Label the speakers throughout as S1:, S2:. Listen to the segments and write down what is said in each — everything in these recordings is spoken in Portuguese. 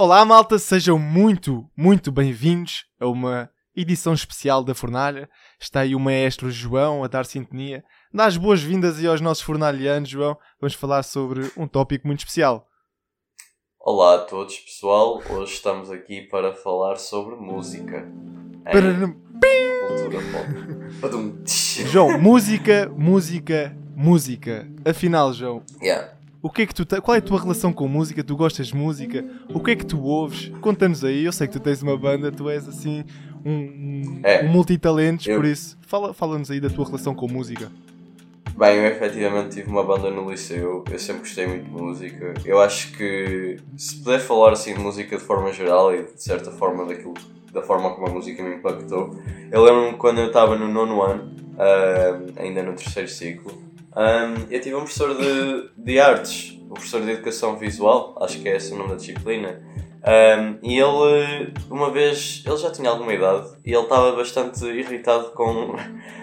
S1: Olá, malta, sejam muito, muito bem-vindos a uma edição especial da Fornalha. Está aí o maestro João a dar sintonia. Dá as boas-vindas aí aos nossos fornalhianos, João. Vamos falar sobre um tópico muito especial.
S2: Olá a todos, pessoal. Hoje estamos aqui para falar sobre música. Cultura pop. Badum.
S1: João, música, música, música. Afinal, João,
S2: Yeah.
S1: O que é que tu qual é a tua relação com música? Tu gostas de música? O que é que tu ouves? Conta-nos aí. Eu sei que tu tens uma banda, tu és assim um, um,
S2: É.
S1: um multitalentos,
S2: Eu-
S1: por isso fala- fala-nos aí da tua relação com música.
S2: Bem, eu efetivamente tive uma banda no liceu, eu sempre gostei muito de música. Eu acho que se puder falar assim de música de forma geral e de certa forma daquilo, da forma como a música me impactou, eu lembro-me quando eu estava no nono ano, ah, ainda no terceiro ciclo, ah, eu tive um professor de, de artes, um professor de educação visual, acho que é esse o nome da disciplina, ah, e ele, uma vez, ele já tinha alguma idade e ele estava bastante irritado com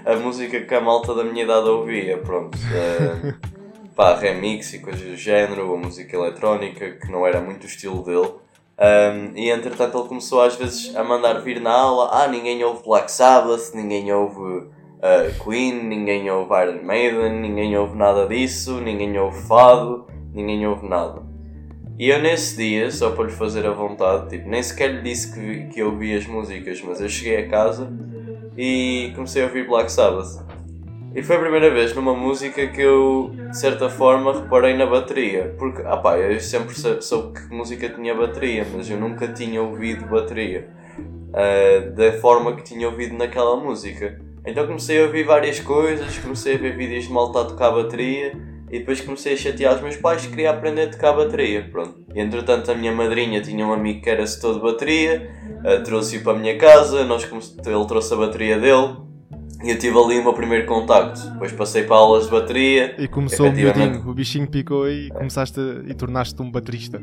S2: a música que a malta da minha idade ouvia, pronto. eh, pá, remix e coisas do género, ou música eletrónica, que não era muito o estilo dele. Um, e entretanto ele começou às vezes a mandar vir na aula, ah, ninguém ouve Black Sabbath, ninguém ouve eh, Queen, ninguém ouve Iron Maiden, ninguém ouve nada disso, ninguém ouve fado, ninguém ouve nada. E eu nesse dia, só para lhe fazer a vontade, tipo, nem sequer lhe disse que, vi- que eu ouvia as músicas, mas eu cheguei a casa e comecei a ouvir Black Sabbath. E foi a primeira vez numa música que eu, de certa forma, reparei na bateria. Porque, ah pá, eu sempre sou- soube que música tinha bateria, mas eu nunca tinha ouvido bateria. ah, da forma que tinha ouvido naquela música. Então comecei a ouvir várias coisas, comecei a ver vídeos de malta a tocar bateria e depois comecei a chatear os meus pais que queria aprender a tocar bateria. Pronto. E entretanto a minha madrinha tinha um amigo que era setor de bateria, ah, trouxe-o para a minha casa, nós ele trouxe a bateria dele e eu tive ali o meu primeiro contacto. Depois passei para aulas de bateria.
S1: E começou o miudinho, o bichinho picou e começaste a- e tornaste-te um baterista.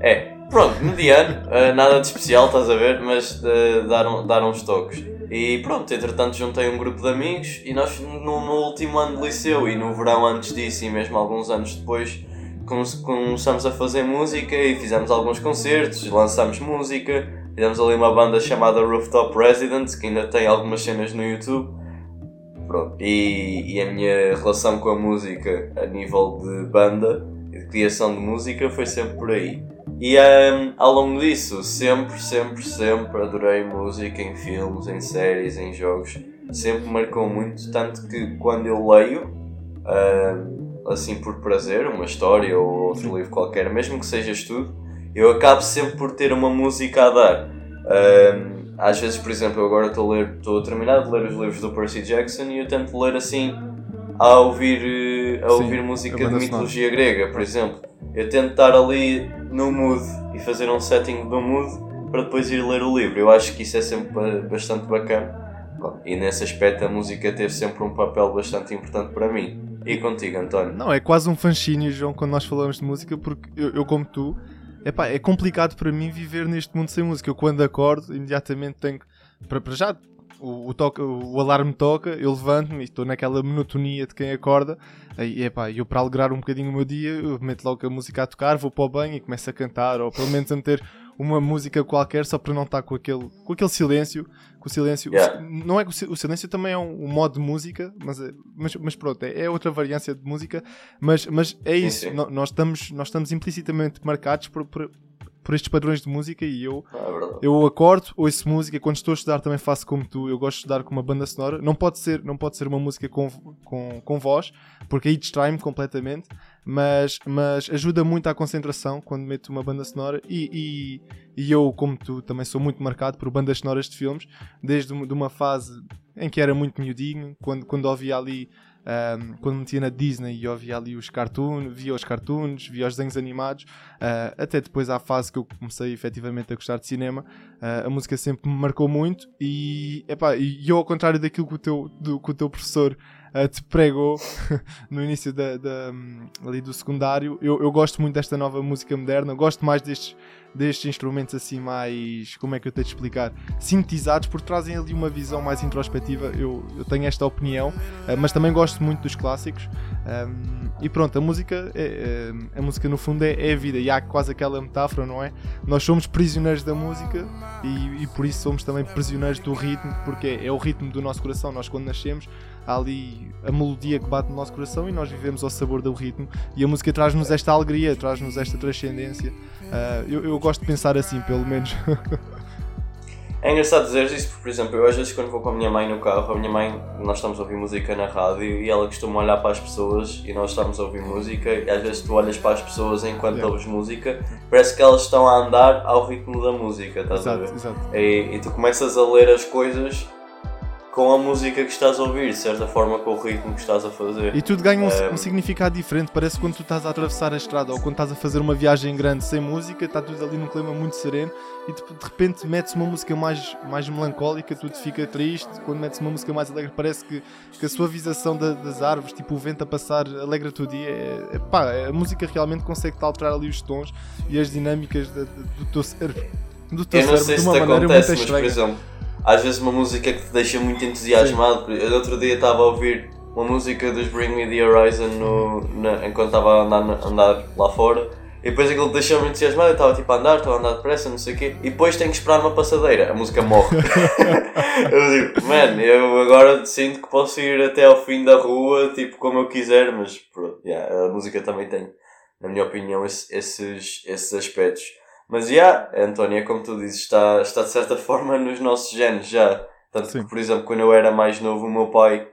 S2: É, pronto, mediano, ah, nada de especial, estás a ver, mas ah, dar, um- dar uns toques. E pronto, entretanto juntei um grupo de amigos e nós no, no último ano de liceu e no verão antes disso e mesmo alguns anos depois come- começamos a fazer música e fizemos alguns concertos, lançámos música, fizemos ali uma banda chamada Rooftop Residents que ainda tem algumas cenas no YouTube. Pronto, e, e a minha relação com a música a nível de banda e de criação de música foi sempre por aí. E hum, ao longo disso, sempre, sempre, sempre adorei música em filmes, em séries, em jogos. Sempre me marcou muito, tanto que quando eu leio, hum, assim por prazer, uma história ou outro livro qualquer, mesmo que seja estudo, eu acabo sempre por ter uma música a dar. Hum, às vezes, por exemplo, eu agora estou a, ler, estou a terminar de ler os livros do Percy Jackson e eu tento ler assim a ouvir, eh, a
S1: Sim,
S2: ouvir música de mitologia grega, por exemplo. Eu tento estar ali no mood e fazer um setting do mood para depois ir ler o livro. Eu acho que isso é sempre ba- bastante bacana. Bom, E nesse aspecto a música teve sempre um papel bastante importante para mim. E contigo, António?
S1: Não, é quase um fascínio, João, quando nós falamos de música, porque eu, eu como tu, epá, é complicado para mim viver neste mundo sem música. Eu quando acordo, imediatamente tenho. Para, para já, o, o, toca, o alarme toca, eu levanto-me e estou naquela monotonia de quem acorda. E epá, eu para alegrar um bocadinho o meu dia, eu meto logo a música a tocar, vou para o banho e começo a cantar, ou pelo menos a meter uma música qualquer só para não estar com aquele, com aquele silêncio. Com o silêncio.
S2: Yeah.
S1: Não é que o, si- o silêncio também é um, um modo de música, mas, é- mas, mas pronto, é, é outra variância de música. Mas, mas é
S2: Sim,
S1: isso,
S2: sim.
S1: no- nós, estamos, nós estamos implicitamente marcados por, por, por estes padrões de música e eu,
S2: Ah,
S1: eu acordo, ouço música, quando estou a estudar também faço como tu, eu gosto de estudar com uma banda sonora. Não pode ser, não pode ser uma música com, com, com voz, porque aí distrai-me completamente, mas, mas ajuda muito à concentração quando meto uma banda sonora e, e, e eu, como tu, também sou muito marcado por bandas sonoras de filmes, desde uma, de uma fase em que era muito miudinho, quando, quando ouvia ali Um, quando metia na Disney e ouvia ali os cartoons, via os cartoons, via os desenhos animados, uh, até depois à fase que eu comecei efetivamente a gostar de cinema, uh, a música sempre me marcou muito e, epá, e eu ao contrário daquilo que o teu, do, que o teu professor uh, te pregou no início da, da, ali do secundário. Eu, eu gosto muito desta nova música moderna, gosto mais destes, destes instrumentos assim mais, como é que eu tenho de explicar, sintetizados, porque trazem ali uma visão mais introspectiva. Eu, eu tenho esta opinião, uh, mas também gosto muito dos clássicos. E pronto, a música, é, é, a música no fundo é, é, a vida, e há quase aquela metáfora, não é? Nós somos prisioneiros da música e, e por isso somos também prisioneiros do ritmo, porque é, é o ritmo do nosso coração. Nós, quando nascemos, há ali a melodia que bate no nosso coração e nós vivemos ao sabor do ritmo e a música traz-nos esta alegria, traz-nos esta transcendência. Uh, eu, eu, gosto de pensar assim, pelo menos.
S2: é engraçado dizer isso porque, por exemplo, eu às vezes quando vou com a minha mãe no carro, a minha mãe, nós estamos a ouvir música na rádio e ela costuma olhar para as pessoas e nós estamos a ouvir música e às vezes tu olhas para as pessoas enquanto yeah. ouves música, parece que elas estão a andar ao ritmo da música, estás exato, a ver? Exato. E, e tu começas a ler as coisas com a música que estás a ouvir, de certa forma com o ritmo que estás a fazer.
S1: E tudo ganha um, um, significado diferente, parece quando tu estás a atravessar a estrada ou quando estás a fazer uma viagem grande sem música, está tudo ali num clima muito sereno e de, de repente metes uma música mais, mais melancólica, tudo fica triste, quando metes uma música mais alegre parece que, que a suavização da, das árvores, tipo o vento a passar, alegra o dia. É, é, pá, a música realmente consegue alterar ali os tons e as dinâmicas do teu cérebro. Do teu
S2: Eu não sei se te acontece, mas por exemplo às vezes uma música que te deixa muito entusiasmado. Eu outro dia estava a ouvir uma música dos Bring Me the Horizon no, na, enquanto estava a andar, andar lá fora. E depois aquilo deixou-me entusiasmado, eu estava tipo a andar, estava a andar depressa, não sei o quê, e depois tenho que esperar uma passadeira, a música morre. eu digo, man, eu agora sinto que posso ir até ao fim da rua, tipo, como eu quiser, mas pronto, yeah, a música também tem, na minha opinião, esses, esses aspectos. Mas já, yeah, António, como tu dizes, está, está de certa forma nos nossos genes já. Tanto Sim. que, por exemplo, quando eu era mais novo, o meu pai,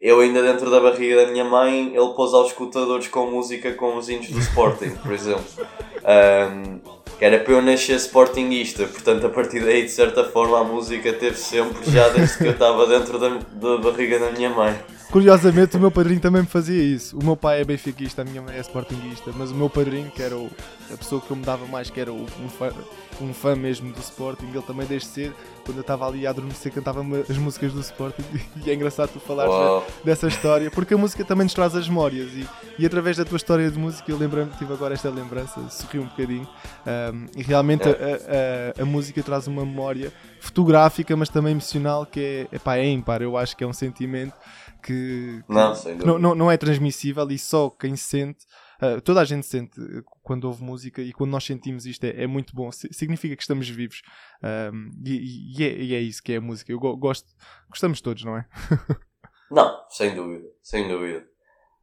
S2: eu ainda dentro da barriga da minha mãe, ele pôs aos escutadores com música com os hinos do Sporting, por exemplo. Um, que era para eu nascer Sportingista, portanto, a partir daí, de certa forma, a música teve sempre já desde que eu estava dentro da, da barriga da minha mãe.
S1: Curiosamente, o meu padrinho também me fazia isso. O meu pai é benfiquista, a minha mãe é sportinguista, mas o meu padrinho, que era o, a pessoa que eu me dava mais, que era o, um, fã, um fã mesmo do Sporting, ele também desde cedo, quando eu estava ali a adormecer, cantava as músicas do Sporting. E é engraçado tu falares wow. dessa história, porque a música também nos traz as memórias. E, e através da tua história de música, eu lembro tive agora esta lembrança, sorri um bocadinho. Um, e realmente a, a, a, música traz uma memória fotográfica, mas também emocional, que é, epá, é ímpar. Eu acho que é um sentimento que, que
S2: não,
S1: não, não, não, é transmissível e só quem sente, uh, toda a gente sente quando ouve música e quando nós sentimos isto é, é muito bom, significa que estamos vivos um, e, e, é, e, é, isso que é a música. Eu gosto, gostamos todos, não é?
S2: não, sem dúvida, sem dúvida.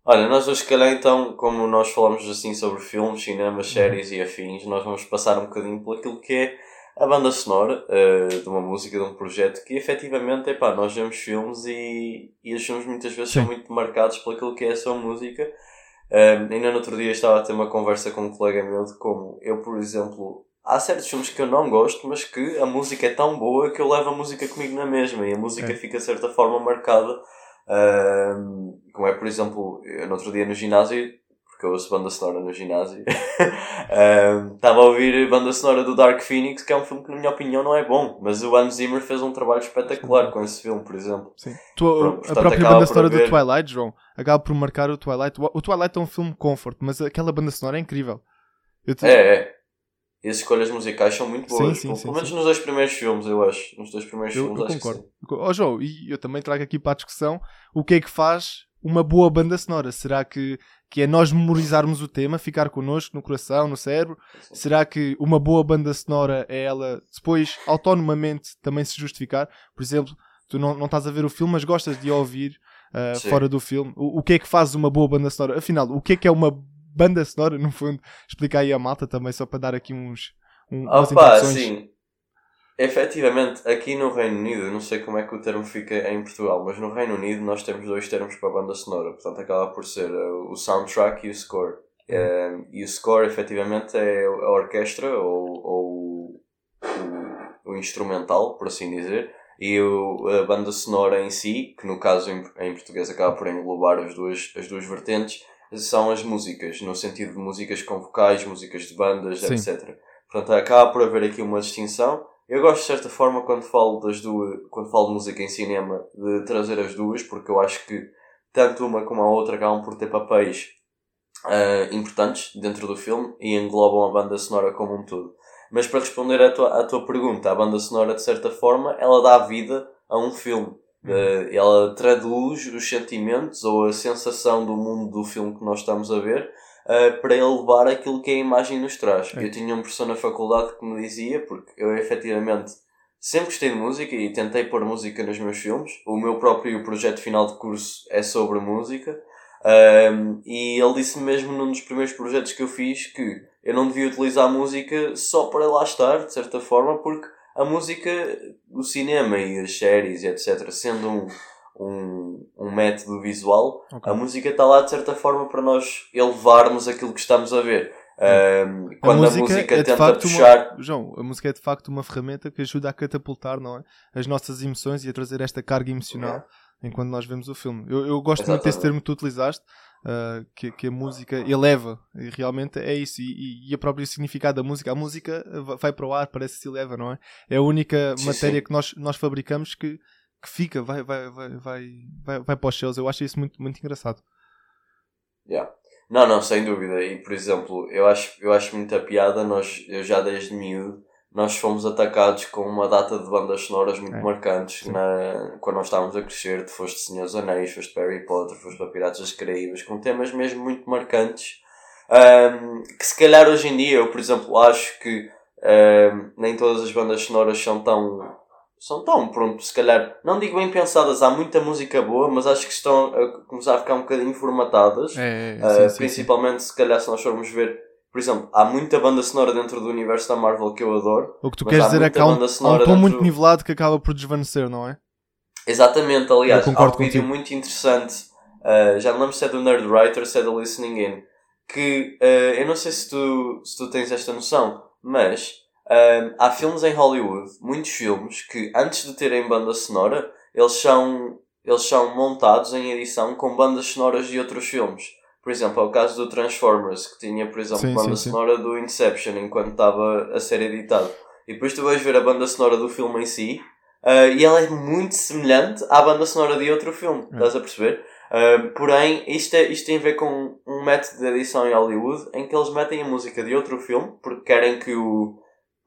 S2: Olha, nós hoje, calhar, então, como nós falamos assim sobre filmes, cinemas, uhum. séries e afins, nós vamos passar um bocadinho por aquilo que é a banda sonora uh, de uma música, de um projeto que efetivamente, epá, nós vemos filmes e, e os filmes muitas vezes Sim. são muito marcados por aquilo que é a sua música. Uh, ainda no outro dia estava a ter uma conversa com um colega meu de como eu, por exemplo, há certos filmes que eu não gosto, mas que a música é tão boa que eu levo a música comigo na mesma e a música é. fica de certa forma marcada. Uh, como é, por exemplo, eu, no outro dia no ginásio porque eu ouço banda sonora no ginásio. Estava a ouvir banda sonora do Dark Phoenix, que é um filme que, na minha opinião, não é bom. Mas o Hans Zimmer fez um trabalho espetacular com esse filme, por exemplo.
S1: Sim. Tu, a própria banda sonora ver... do Twilight, João, acaba por marcar o Twilight. O Twilight é um filme comfort, mas aquela banda sonora é incrível.
S2: Te... É, é. E as escolhas musicais são muito boas. Sim, sim, sim, pelo menos nos dois primeiros filmes, eu acho. Nos dois primeiros eu, filmes, eu acho concordo. que sim.
S1: Oh, João, e eu também trago aqui para a discussão o que é que faz uma boa banda sonora? Será que, que é nós memorizarmos o tema, ficar connosco no coração, no cérebro? Será que uma boa banda sonora é ela depois autonomamente também se justificar? Por exemplo, tu não, não estás a ver o filme, mas gostas de ouvir uh, fora do filme. O, o que é que faz uma boa banda sonora? Afinal, o que é que é uma banda sonora? No fundo, explicar aí a malta também, só para dar aqui uns. Um,
S2: Opa, sim Efetivamente, aqui no Reino Unido, não sei como é que o termo fica em Portugal, mas no Reino Unido nós temos dois termos para a banda sonora, portanto acaba por ser uh, o soundtrack e o score. Uh, e o score, efetivamente, é a orquestra ou, ou o, o, instrumental, por assim dizer, e o, a banda sonora em si, que no caso em, em português acaba por englobar as duas, as duas vertentes, são as músicas, no sentido de músicas com vocais, músicas de bandas, Sim. etc. Portanto, acaba por haver aqui uma distinção eu gosto de certa forma quando falo das duas, quando falo de música em cinema, de trazer as duas, porque eu acho que tanto uma como a outra acabam por ter papéis uh, importantes dentro do filme e englobam a banda sonora como um todo. Mas para responder à tua, à tua pergunta, a banda sonora, de certa forma, ela dá vida a um filme. Uh, ela traduz os sentimentos ou a sensação do mundo do filme que nós estamos a ver uh, para elevar aquilo que a imagem nos traz. É. Eu tinha um professor na faculdade que me dizia, porque eu efetivamente sempre gostei de música e tentei pôr música nos meus filmes. O meu próprio projeto final de curso é sobre música. Um, e ele disse mesmo num dos primeiros projetos que eu fiz que eu não devia utilizar a música só para lá estar, de certa forma, porque a música, o cinema e as séries, etc., sendo um, um, um método visual, okay. a música está lá de certa forma para nós elevarmos aquilo que estamos a ver. Um, quando a música, a música é tenta puxar.
S1: Uma, João, a música é de facto uma ferramenta que ajuda a catapultar não é? as nossas emoções e a trazer esta carga emocional é. enquanto nós vemos o filme. Eu, eu gosto Exatamente. muito desse termo que tu utilizaste, uh, que, que a música eleva, e realmente é isso. E, e, a própria significado da música, a música vai para o ar, parece que se eleva, não é? É a única sim, matéria sim. que nós, nós fabricamos que, que fica, vai, vai, vai, vai, vai, vai para os céus. Eu acho isso muito, muito engraçado.
S2: Yeah. Não, não, sem dúvida. E por exemplo, eu acho, eu acho muita piada, nós, eu já desde miúdo, nós fomos atacados com uma data de bandas sonoras muito é. marcantes na, quando nós estávamos a crescer. Tu foste Senhor dos Anéis, foste Harry Potter, foste para Piratas das Caraíbas, com temas mesmo muito marcantes. Um, que se calhar hoje em dia, eu por exemplo, acho que um, nem todas as bandas sonoras são tão são tão, pronto, se calhar, não digo bem pensadas, há muita música boa, mas acho que estão a começar a ficar um bocadinho formatadas. É, é, uh, sim, principalmente, sim. se calhar, se nós formos ver, por exemplo, há muita banda sonora dentro do universo da Marvel que eu adoro.
S1: O que tu queres dizer é que há um, há um tom muito nivelado que acaba por desvanecer, não é?
S2: Exatamente, aliás, há um vídeo muito interessante, uh, já me lembro se é do Nerd Writer, se é do Listening In, que uh, eu não sei se tu, se tu tens esta noção, mas um, há filmes em Hollywood, muitos filmes, que antes de terem banda sonora, eles são, eles são montados em edição com bandas sonoras de outros filmes. Por exemplo, é o caso do Transformers, que tinha, por exemplo, sim, banda sim, sonora sim. do Inception enquanto estava a ser editado. E depois tu vais ver a banda sonora do filme em si, uh, e ela é muito semelhante à banda sonora de outro filme. É. Estás a perceber? Uh, porém, isto, é, isto tem a ver com um método de edição em Hollywood em que eles metem a música de outro filme porque querem que o,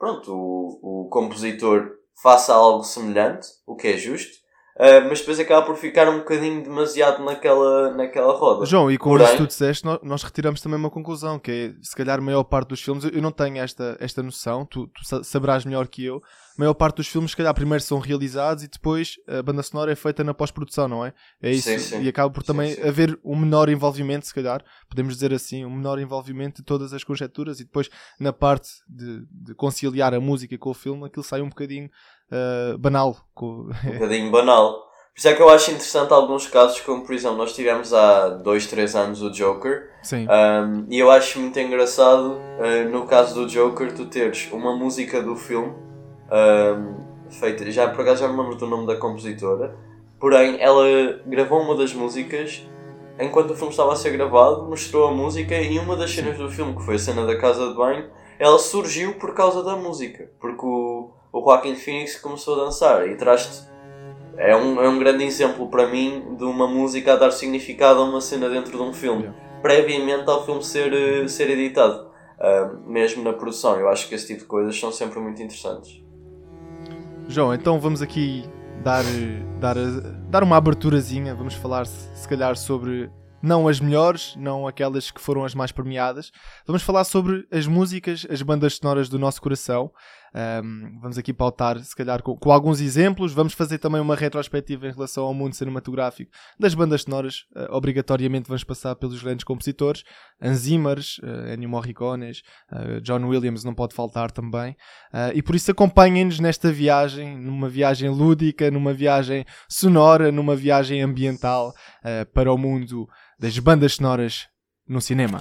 S2: pronto, o, o compositor faça algo semelhante, o que é justo. Uh, mas depois acaba por ficar um bocadinho demasiado naquela, naquela roda.
S1: João, e com Porém... isso que tu disseste, nós, nós, retiramos também uma conclusão, que é, se calhar a maior parte dos filmes, eu não tenho esta, esta noção, tu, tu saberás melhor que eu, a maior parte dos filmes, se calhar, primeiro são realizados e depois a banda sonora é feita na pós-produção, não é? É isso. Sim, sim. E acaba por também sim, haver um menor envolvimento, se calhar, podemos dizer assim, um menor envolvimento de todas as conjecturas e depois na parte de, de conciliar a música com o filme, aquilo sai um bocadinho uh, banal.
S2: Um bocadinho banal. Por isso é que eu acho interessante alguns casos, como por exemplo, nós tivemos há 2, 3 anos o Joker. Sim. Um, e eu acho muito engraçado, uh, no caso do Joker, tu teres uma música do filme um, feita, já por acaso já me lembro do nome da compositora, porém ela gravou uma das músicas enquanto o filme estava a ser gravado, mostrou a música e uma das cenas do filme, que foi a cena da casa de banho, ela surgiu por causa da música, porque o, o Joaquin Phoenix começou a dançar e traz é um, é um grande exemplo para mim de uma música a dar significado a uma cena dentro de um filme, yeah. previamente ao filme ser, eh, ser editado. Uh, mesmo na produção, eu acho que esse tipo de coisas são sempre muito interessantes.
S1: João, então vamos aqui dar, dar, dar uma aberturazinha. Vamos falar, se calhar, sobre não as melhores, não aquelas que foram as mais premiadas. Vamos falar sobre as músicas, as bandas sonoras do nosso coração. Um, vamos aqui pautar, se calhar, com, com, alguns exemplos. Vamos fazer também uma retrospectiva em relação ao mundo cinematográfico das bandas sonoras. Uh, obrigatoriamente vamos passar pelos grandes compositores. Hans Zimmer, uh, Ennio Morricone, uh, John Williams não pode faltar também. Uh, e por isso acompanhem-nos nesta viagem, numa viagem lúdica, numa viagem sonora, numa viagem ambiental para o mundo das bandas sonoras no cinema.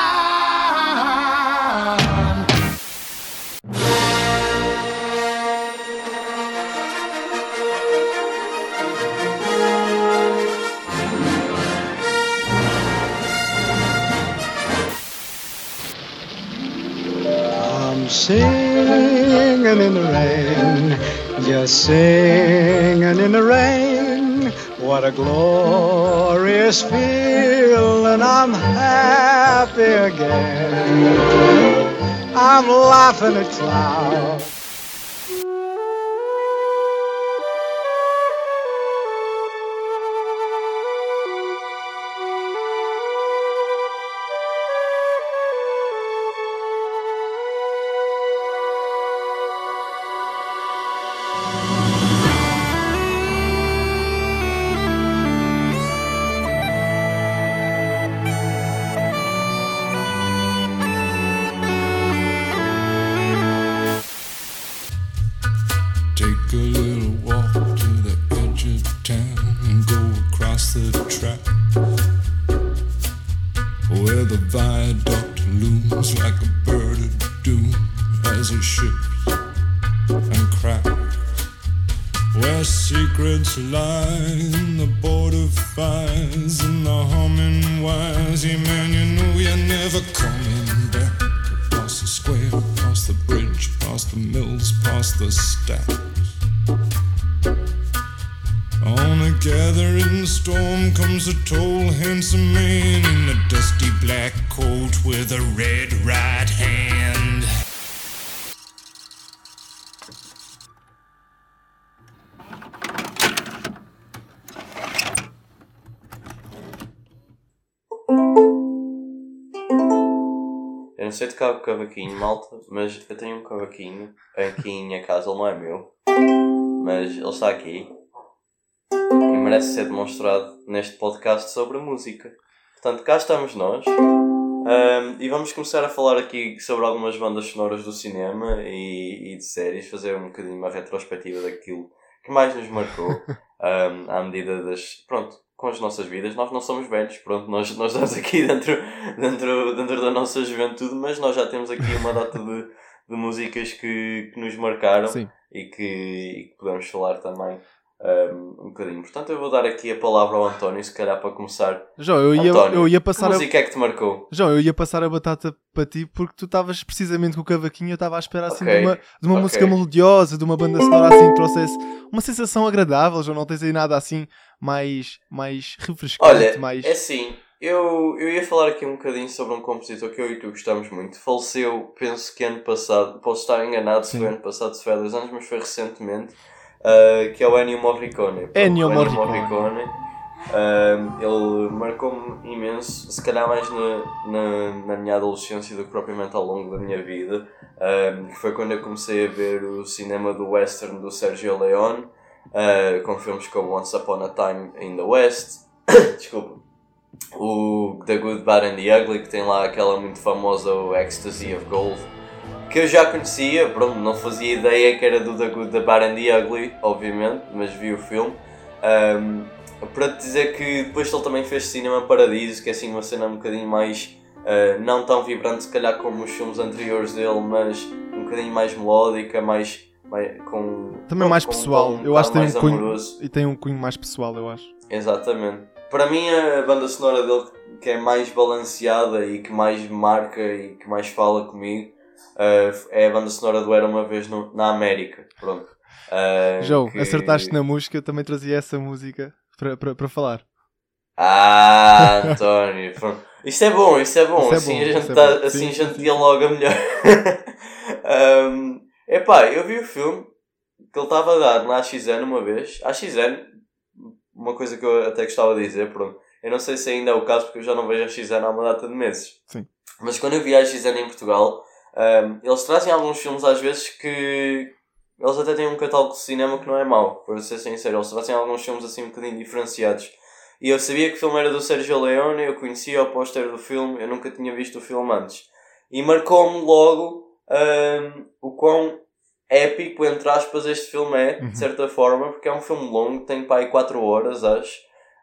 S3: Singing in the rain, just singing in the rain. What a glorious feeling, I'm happy again. I'm laughing at clouds.
S4: Where secrets lie in the border fires and the humming wires. Yeah, man, you know you're never coming back. Across the square, across the bridge, past the mills, past the stacks. On a gathering storm comes a tall, handsome man in a dusty black coat with a red right hand.
S2: Tocar o cavaquinho, malta, mas eu tenho um cavaquinho aqui em minha casa, ele não é meu, mas ele está aqui e merece ser demonstrado neste podcast sobre música. Portanto, cá estamos nós ahm, e vamos começar a falar aqui sobre algumas bandas sonoras do cinema e, e de séries, fazer um bocadinho uma retrospectiva daquilo que mais nos marcou ahm, à medida das. Pronto, com as nossas vidas. Nós não somos velhos, pronto, nós, nós estamos aqui dentro, dentro, dentro da nossa juventude, mas nós já temos aqui uma data de, de músicas que, que nos marcaram
S1: Sim.
S2: e que, e que podemos falar também um, um bocadinho. Portanto, eu vou dar aqui a palavra ao António, se calhar para começar.
S1: João, eu ia,
S2: António,
S1: eu ia
S2: que
S1: passar a...
S2: música é que te marcou?
S1: João, eu ia passar a batata para ti porque tu estavas precisamente com o cavaquinho, eu estava à espera assim
S2: Ok,
S1: de uma, de uma
S2: ok.
S1: música melodiosa, de uma banda sonora assim que trouxesse uma sensação agradável, João, não tens aí nada assim mais, mais refrescante,
S2: Olha,
S1: mais...
S2: é assim, eu, eu ia falar aqui um bocadinho sobre um compositor que eu e tu gostamos muito. Faleceu, penso que ano passado, posso estar enganado se
S1: Sim.
S2: foi ano passado, se foi há dois anos, mas foi recentemente, uh, que é o Ennio Morricone.
S1: Ennio
S2: o
S1: Morricone.
S2: um, ele marcou-me imenso, se calhar mais na, na, na minha adolescência do que propriamente ao longo da minha vida, um, que foi quando eu comecei a ver o cinema do western do Sergio Leone, uh, com filmes como Once Upon a Time in the West, desculpa, o The Good, Bad and the Ugly, que tem lá aquela muito famosa o Ecstasy of Gold, que eu já conhecia, pronto, não fazia ideia que era do The Good, The Bad and the Ugly, obviamente, mas vi o filme. Um, para te dizer que depois ele também fez Cinema Paradiso, que é assim uma cena um bocadinho mais, uh, não tão vibrante se calhar como os filmes anteriores dele, mas um bocadinho mais melódica, mais, mais com...
S1: Também mais
S2: com
S1: pessoal, eu acho que tem um cunho,
S2: amoroso.
S1: e tem um cunho mais pessoal, eu acho.
S2: Exatamente. Para mim a banda sonora dele que é mais balanceada e que mais marca e que mais fala comigo uh, é a banda sonora do Era Uma Vez no- na América. Pronto. Uh,
S1: João,
S2: que-
S1: acertaste na música, eu também trazia essa música para, falar.
S2: Ah, António. Pronto. Isto é bom, isto é bom.
S1: Isso é
S2: assim
S1: bom,
S2: a gente,
S1: isso é
S2: tá-
S1: bom.
S2: assim
S1: Sim,
S2: a gente
S1: sim.
S2: dialoga melhor. um, epá, eu vi o filme que ele estava a dar na AXN uma vez. AXN, uma coisa que eu até gostava de dizer, pronto. Eu não sei se ainda é o caso porque eu já não vejo a AXN há uma data de meses.
S1: Sim.
S2: Mas quando eu vi a AXN em Portugal, um, eles trazem alguns filmes às vezes que eles até têm um catálogo de cinema que não é mau, para ser sincero. Eles trazem alguns filmes assim um bocadinho diferenciados. E eu sabia que o filme era do Sergio Leone, eu conhecia o póster do filme, eu nunca tinha visto o filme antes. E marcou-me logo hum, o quão épico, entre aspas, este filme é,
S1: Uhum.
S2: de certa forma, porque é um filme longo, tem para aí 4 horas, acho.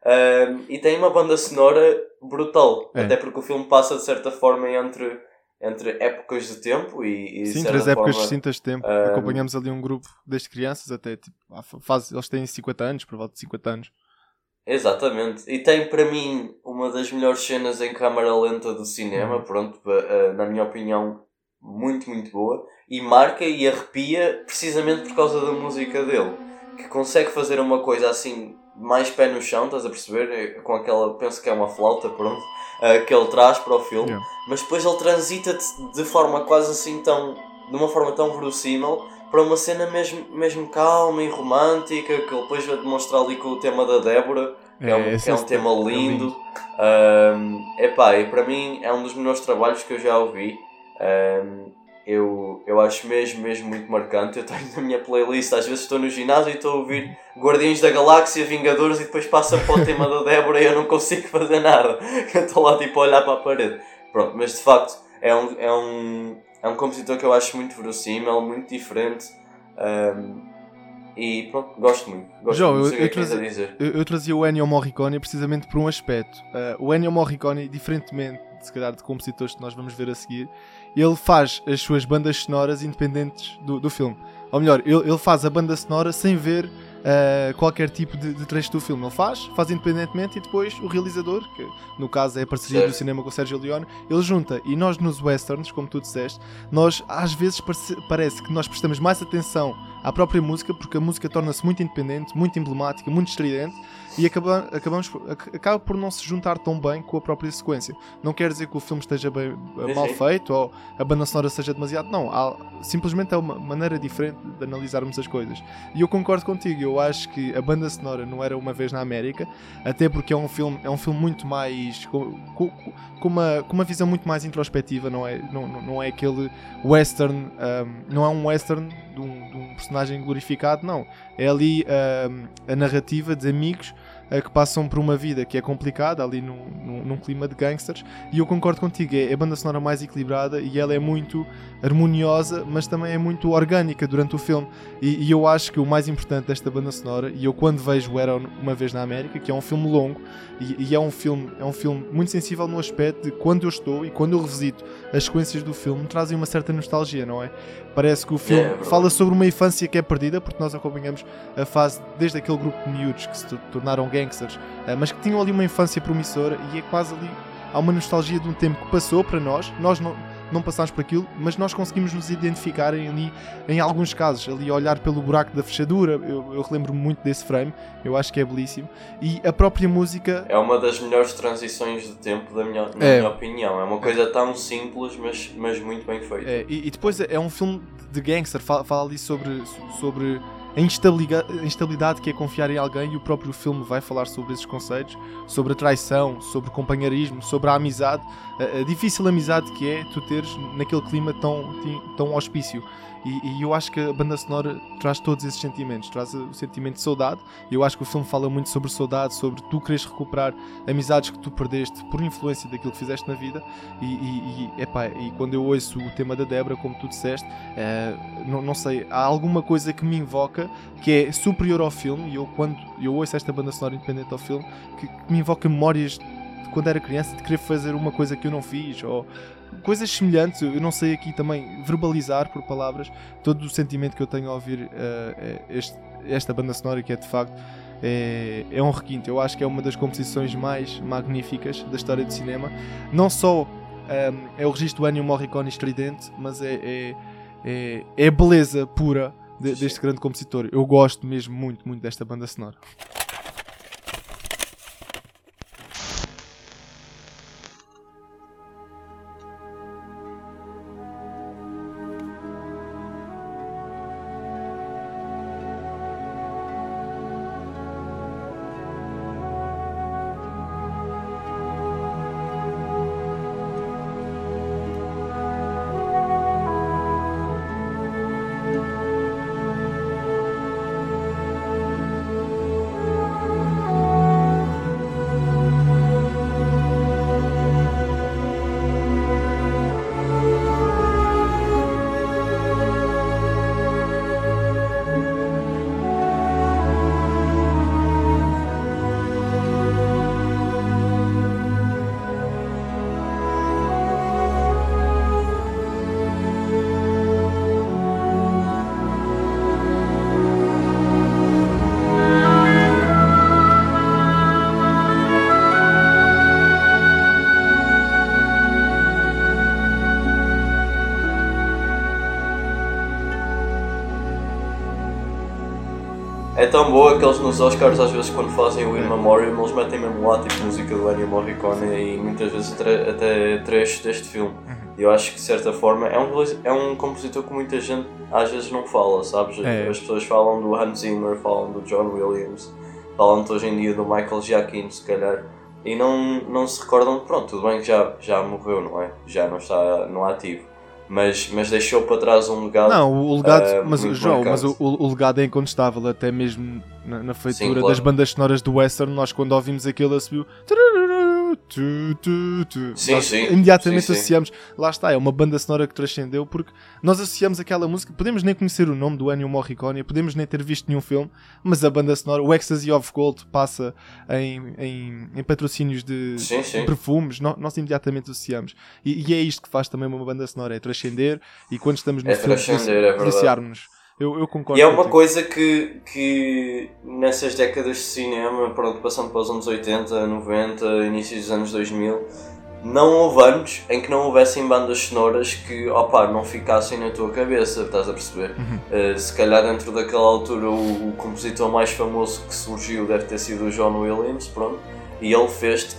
S2: Hum, e tem uma banda sonora brutal.
S1: É.
S2: Até porque o filme passa, de certa forma, entre, entre épocas de tempo e, e de
S1: Sim, três épocas
S2: forma,
S1: distintas de tempo.
S2: ah,
S1: Acompanhamos ali um grupo desde crianças até tipo, fase, eles têm 50 anos, por volta de 50 anos.
S2: Exatamente. E tem para mim uma das melhores cenas em câmara lenta do cinema,
S1: Uhum.
S2: pronto, eh, na minha opinião, muito, muito boa. E marca e arrepia precisamente por causa da música dele. Que consegue fazer uma coisa assim, mais pé no chão, estás a perceber? Eh, Com aquela, penso que é uma flauta, pronto, eh, que ele traz para o filme.
S1: Yeah.
S2: Mas depois ele transita de, de forma quase assim tão. de uma forma tão verossímil para uma cena mesmo, mesmo calma e romântica, que ele depois vai demonstrar ali com o tema da Débora, que é, um,
S1: esse-
S2: que é um
S1: esse
S2: tema
S1: é
S2: lindo. Epá, e para mim é um dos melhores trabalhos que eu já ouvi. Eu, eu acho mesmo, mesmo muito marcante. Eu tenho na minha playlist, às vezes estou no ginásio e estou a ouvir Guardiões da Galáxia, Vingadores e depois passa para o tema da Débora e eu não consigo fazer nada. Eu estou lá tipo a olhar para a parede. Pronto, mas de facto é um, é um, é um compositor que eu acho muito verossímil, muito diferente. ahm, e pronto, gosto muito. Gosto
S1: João,
S2: muito.
S1: eu- eu
S2: é que tens a
S1: trouxe-
S2: dizer.
S1: Eu, eu trazia o Ennio Morricone precisamente por um aspecto. Uh, o Ennio Morricone, diferentemente, se calhar, de compositores que nós vamos ver a seguir, ele faz as suas bandas sonoras independentes do, do filme. Ou melhor, ele, ele faz a banda sonora sem ver uh, qualquer tipo de, de trecho do filme. Ele faz, faz independentemente e depois o realizador, que no caso é a parceria
S2: Certo.
S1: do cinema com o Sergio Leone, ele junta. E nós nos westerns, como tu disseste, nós às vezes parece, parece que nós prestamos mais atenção à própria música porque a música torna-se muito independente, muito emblemática, muito estridente e acaba, acabamos, acaba por não se juntar tão bem com a própria sequência. Não quer dizer que o filme esteja bem,
S2: Sim,
S1: mal feito ou a banda sonora seja demasiado. Não, há, simplesmente é uma maneira diferente de analisarmos as coisas. E eu concordo contigo, eu acho que a banda sonora não era uma vez na América, até porque é um filme, é um filme muito mais. com, com, com uma, com uma visão muito mais introspectiva, não é, não, não- é aquele western, ahm, não é um western de um, de um personagem glorificado, não. É ali ahm, a narrativa de amigos que passam por uma vida que é complicada, ali num, num, num clima de gangsters, e eu concordo contigo, é a banda sonora mais equilibrada e ela é muito harmoniosa, mas também é muito orgânica durante o filme. E, e eu acho que o mais importante desta banda sonora, e eu quando vejo Era uma vez na América, que é um filme longo, e, e é um filme é um filme muito sensível no aspecto de quando eu estou e quando eu revisito as sequências do filme, trazem uma certa nostalgia, não é? Parece que o filme
S2: É,
S1: fala sobre uma infância que é perdida, porque nós acompanhamos a fase desde aquele grupo de miúdos que se tor- tornaram gangsters, eh, mas que tinham ali uma infância promissora e é quase ali. Há uma nostalgia de um tempo que passou para nós, nós não, não passámos por aquilo, mas nós conseguimos nos identificar ali, em alguns casos, ali a olhar pelo buraco da fechadura. Eu, eu relembro-me muito desse frame, eu acho que é belíssimo. E a própria música
S2: É uma das melhores transições de tempo, da minha, na
S1: É.
S2: minha opinião. É uma coisa tão simples, mas, mas muito bem feita.
S1: É, e, e depois é um filme de gangster, fala, fala ali sobre, sobre a instabilidade, que é confiar em alguém e o próprio filme vai falar sobre esses conceitos, sobre a traição, sobre o companheirismo, sobre a amizade, a, a difícil amizade que é tu teres naquele clima tão, tão auspício. E, e eu acho que a banda sonora traz todos esses sentimentos, traz o sentimento de saudade. Eu acho que o filme fala muito sobre saudade, sobre tu queres recuperar amizades que tu perdeste por influência daquilo que fizeste na vida. E, e, e, epá, e quando eu ouço o tema da Débora, como tu disseste, eh, não, não sei, há alguma coisa que me invoca que é superior ao filme. E eu, quando eu ouço esta banda sonora independente ao filme, que, que me invoca memórias quando era criança, de querer fazer uma coisa que eu não fiz, ou coisas semelhantes. Eu não sei aqui também verbalizar por palavras todo o sentimento que eu tenho ao ouvir eh, este- esta banda sonora, que é de facto é, é um requinte. Eu acho que é uma das composições mais magníficas da história do cinema. Não só ehm, é o registro do Ennio Morricone estridente, mas é, é, é, é a beleza pura de- deste grande compositor. Eu gosto mesmo muito, muito desta banda sonora.
S2: Nos Oscars, às vezes, quando fazem o In Memoriam, eles metem mesmo lá tipo música do Ennio Morricone e muitas vezes até, trechos deste filme. E eu acho que, de certa forma, é um, é um compositor que muita gente às vezes não fala, sabes?
S1: É.
S2: As pessoas falam do Hans Zimmer, falam do John Williams, falam-te hoje em dia do Michael Giacchino, se calhar, e não, não se recordam, pronto, tudo bem que já, já morreu, não é? Já não está no ativo. Mas, mas deixou para trás um legado.
S1: Não, o legado,
S2: Ah,
S1: mas, João, mas o- o legado é incontestável, até mesmo na, na feitura
S2: Sim, claro.
S1: das bandas sonoras do Western, nós quando ouvimos aquilo a subiu. Tu, tu, tu.
S2: Sim,
S1: Nós
S2: sim.
S1: imediatamente
S2: Sim,
S1: associamos, lá está, é uma banda sonora que transcendeu porque nós associamos aquela música, podemos nem conhecer o nome do Ennio Morricone, podemos nem ter visto nenhum filme, mas a banda sonora, o Ecstasy of Gold passa em, em, em patrocínios de perfumes, nó- nós imediatamente associamos. E, e é isto que faz também uma banda sonora, é transcender e quando estamos no
S2: É
S1: filme,
S2: é verdade.
S1: Eu, eu concordo
S2: E é uma
S1: contigo.
S2: coisa que, que nessas décadas de cinema, pronto, passando para os anos 80, 90, início dos anos 2000, não houve anos em que não houvessem bandas sonoras que, opa, não ficassem na tua cabeça, estás a perceber?
S1: Uhum.
S2: Eh, se calhar dentro daquela altura o, o compositor mais famoso que surgiu deve ter sido o John Williams, pronto, e ele fez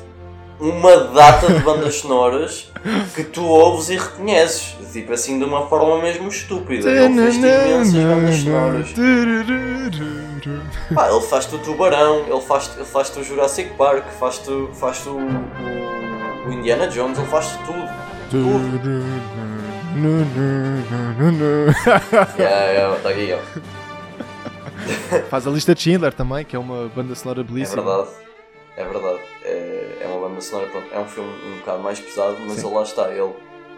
S2: uma data de bandas sonoras que tu ouves e reconheces, tipo assim de uma forma mesmo estúpida. Ele fez imensas bandas sonoras. Pá, ele faz-te o Tubarão, ele faz-te ele faz o Jurassic Park, faz-te faz o, o, o Indiana Jones, ele faz-te tudo. Yeah, yeah, tá aqui, ó.
S1: Faz a lista de Schindler também, que é uma banda sonora
S2: É
S1: belíssima.
S2: verdade, é verdade. É, é uma banda sonora, pronto, é um filme um bocado mais pesado, mas
S1: Sim.
S2: ele lá está, ele,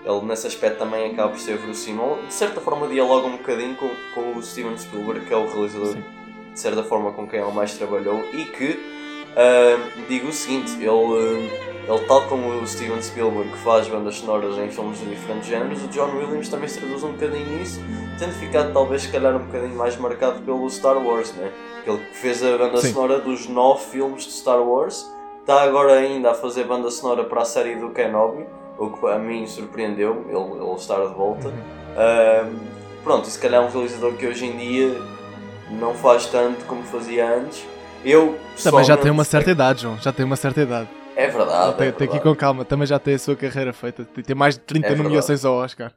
S2: ele nesse aspecto também acaba por ser verossímil. De certa forma dialoga um bocadinho com, com o Steven Spielberg, que é o realizador,
S1: Sim.
S2: de certa forma com quem ele mais trabalhou, e que, ah, digo o seguinte, ele, ele tal como o Steven Spielberg que faz bandas sonoras em filmes de diferentes géneros, o John Williams também se traduz um bocadinho nisso, tendo ficado talvez se calhar um bocadinho mais marcado pelo Star Wars, né? Ele que fez a banda
S1: Sim.
S2: sonora dos nove filmes de Star Wars, está agora ainda a fazer banda sonora para a série do Kenobi, o que a mim surpreendeu ele, ele estar de volta.
S1: Uhum.
S2: Ahm, pronto, e se calhar é um realizador que hoje em dia não faz tanto como fazia antes. Eu
S1: Também já tem uma certa idade, João. Já tem uma certa idade.
S2: É verdade.
S1: tem,
S2: é
S1: tem que ir
S2: verdade.
S1: com calma. Também já tem a sua carreira feita. Tem, mais de 30
S2: É
S1: nomeações ao Oscar.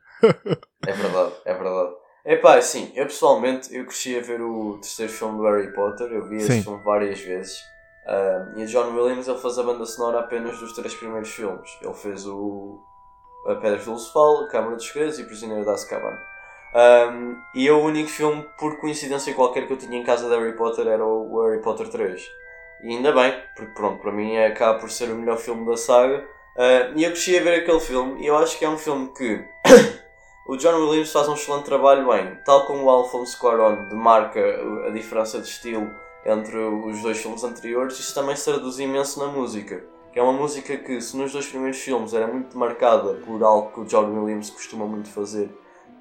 S2: É verdade, é verdade. Epá, assim, eu pessoalmente eu cresci a ver o terceiro filme do Harry Potter, eu vi
S1: Sim.
S2: esse filme várias vezes. Ah, e o John Williams ele fez a banda sonora apenas dos três primeiros filmes. Ele fez o A Pedra Filosofal, Câmara dos Segredos e Prisioneiro de Azkaban. Um, e o único filme, por coincidência qualquer, que eu tinha em casa de Harry Potter era o Harry Potter 3. E ainda bem, porque pronto, para mim acaba por ser o melhor filme da saga. Ah, e eu cresci a ver aquele filme e eu acho que é um filme que o John Williams faz um excelente trabalho em, tal como o Alfonso Cuarón demarca a diferença de estilo entre os dois filmes anteriores, isso também se traduz imenso na música. Que é uma música que, se nos dois primeiros filmes era muito marcada por algo que o John Williams costuma muito fazer,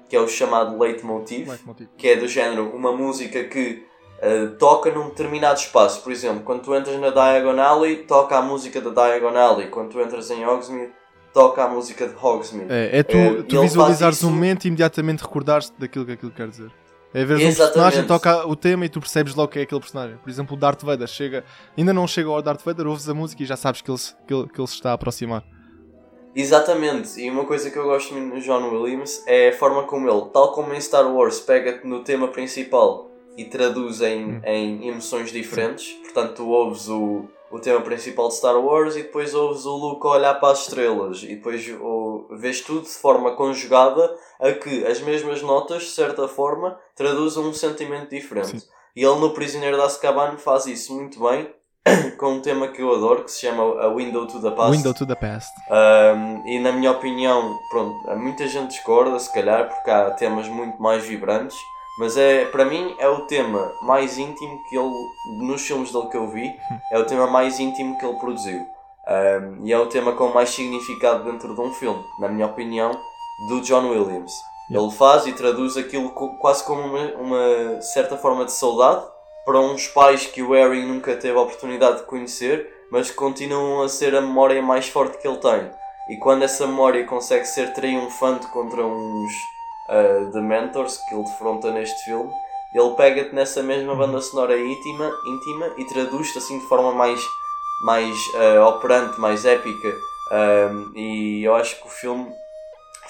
S2: que é o chamado leitmotiv,
S1: Leitmotiv.
S2: que é do género uma música que eh, toca num determinado espaço. Por exemplo, quando tu entras na Diagon Alley, toca a música da Diagon Alley. Quando tu entras em Hogsmeade, toca a música de Hogsmeade.
S1: É, é tu,
S2: Eh,
S1: tu visualizares
S2: isso-
S1: um momento e imediatamente recordares daquilo que aquilo quer dizer. É ver um personagem, toca o tema e tu percebes logo que é aquele personagem. Por exemplo, o Darth Vader chega, ainda não chega ao Darth Vader, ouves a música e já sabes que ele, que ele, que ele se está a aproximar.
S2: Exatamente, e uma coisa que eu gosto muito no John Williams é a forma como ele, tal como em Star Wars, pega-te no tema principal e traduz em, em emoções diferentes. Portanto, tu ouves o, o tema principal de Star Wars e depois ouves o Luke olhar para as estrelas e depois o, vês tudo de forma conjugada a que as mesmas notas, de certa forma, traduzam um sentimento diferente.
S1: Sim.
S2: E ele no Prisioneiro de Azkaban faz isso muito bem, com um tema que eu adoro, que se chama A Window to the Past.
S1: Window to the Past.
S2: Um, e na minha opinião, pronto, muita gente discorda, se calhar, porque há temas muito mais vibrantes, mas é, para mim é o tema mais íntimo que ele, nos filmes dele que eu vi, é o tema mais íntimo que ele produziu. Um, e é o tema com mais significado dentro de um filme, na minha opinião, do John Williams. Ele faz e traduz aquilo quase como uma, uma certa forma de saudade para uns pais que o Harry nunca teve a oportunidade de conhecer, mas que continuam a ser a memória mais forte que ele tem. E quando essa memória consegue ser triunfante contra uns uh, Dementors que ele defronta neste filme, ele pega-te nessa mesma banda sonora íntima, íntima e traduz-te assim de forma mais, mais uh, operante, mais épica. E eu acho que o filme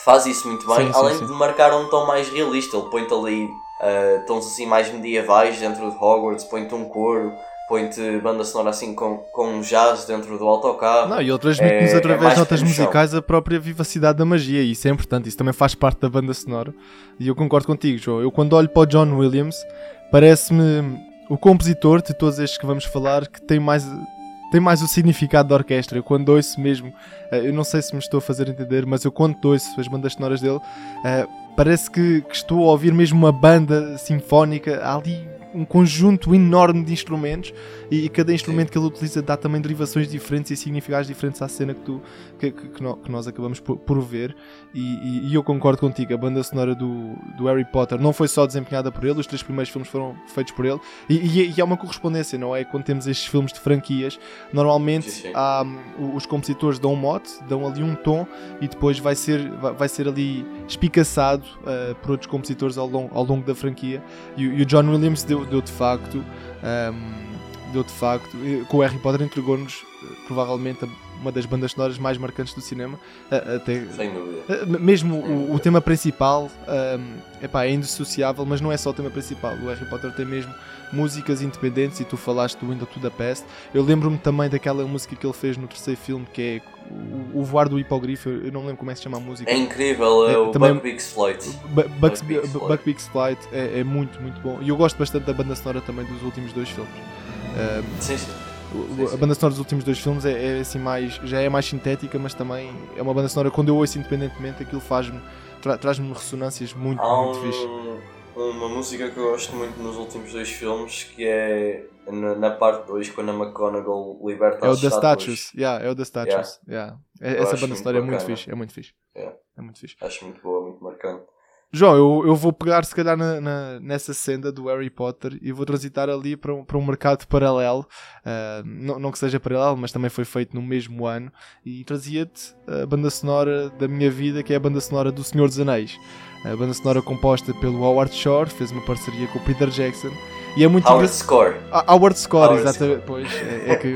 S2: faz isso muito bem,
S1: Sim, sim,
S2: além
S1: sim.
S2: de marcar um tom mais realista. Ele põe-te ali uh, tons assim mais medievais dentro de Hogwarts, põe-te um coro, põe-te banda sonora assim com, com um jazz dentro do autocarro.
S1: Não, e ele transmite-nos
S2: É- é
S1: através
S2: mais
S1: de notas
S2: pé no chão.
S1: musicais a própria vivacidade da magia, e isso é importante, isso também faz parte da banda sonora. E eu concordo contigo, João. Eu quando olho para o John Williams, parece-me o compositor de todos estes que vamos falar que tem mais. Tem mais o significado da orquestra. Eu quando ouço mesmo, eh, eu não sei se me estou a fazer entender, mas eu quando ouço as bandas sonoras dele, eh, parece que, que estou a ouvir mesmo uma banda sinfónica. Ali um conjunto enorme de instrumentos e, e cada instrumento que ele utiliza dá também derivações diferentes e significados diferentes à cena que, tu, que, que- que nó- que nós acabamos por, por ver. E, e- e eu concordo contigo, a banda sonora do, do Harry Potter não foi só desempenhada por ele, os três primeiros filmes foram feitos por ele. E, e, há uma correspondência, não é? Quando temos estes filmes de franquias, normalmente
S2: Sim, sim.
S1: há, hum, os compositores dão um mote, dão ali um tom e depois vai ser, vai, vai ser ali espicaçado uh, por outros compositores ao longo, ao longo da franquia. E, e o John Williams deu, deu de facto. um, deu de facto. Com o Harry Potter entregou-nos eh, provavelmente a- uma das bandas sonoras mais marcantes do cinema. até,
S2: Sem dúvida.
S1: M- Mesmo o, o tema principal um, epá, é indissociável, mas não é só o tema principal. O Harry Potter tem mesmo músicas independentes e tu falaste do Window to the Past. Eu lembro-me também daquela música que ele fez no terceiro filme, que é o, o Voar do Hipogrifo. Eu não lembro como é que se chama a música.
S2: É incrível, é,
S1: É,
S2: o
S1: também-
S2: Buckbeak's Flight. Buckbeak's
S1: Bu-
S2: Flight.
S1: Buckbeak's Flight é, é muito, muito bom. E eu gosto bastante da banda sonora também dos últimos dois filmes. Um,
S2: Sim, sim. Sim,
S1: a banda sonora dos últimos dois filmes é, é assim mais já é mais sintética mas também é uma banda sonora quando eu ouço independentemente aquilo faz-me tra- traz-me ressonâncias muito
S2: Há
S1: muito fixe
S2: um, uma música que eu gosto muito nos últimos dois filmes que é na, na parte 2 quando a McGonagall liberta
S1: é o
S2: as
S1: The
S2: estátuas.
S1: Statues yeah, é o The Statues yeah. É-
S2: Eu
S1: essa banda sonora é muito
S2: bacana.
S1: fixe é muito fixe
S2: Yeah.
S1: é muito fixe
S2: Acho muito boa, muito marcante.
S1: João, eu, eu vou pegar se calhar na, na- nessa senda do Harry Potter e vou transitar ali para um, para um mercado paralelo, ah, não, não que seja paralelo, mas também foi feito no mesmo ano, e trazia-te a banda sonora da minha vida, que é a banda sonora do Senhor dos Anéis. A banda sonora composta pelo Howard Shore, fez uma parceria com o Peter Jackson, e é muito
S2: Howard. Score.
S1: Ah, Howard Score,
S2: Howard
S1: exatamente. Pois, é, é que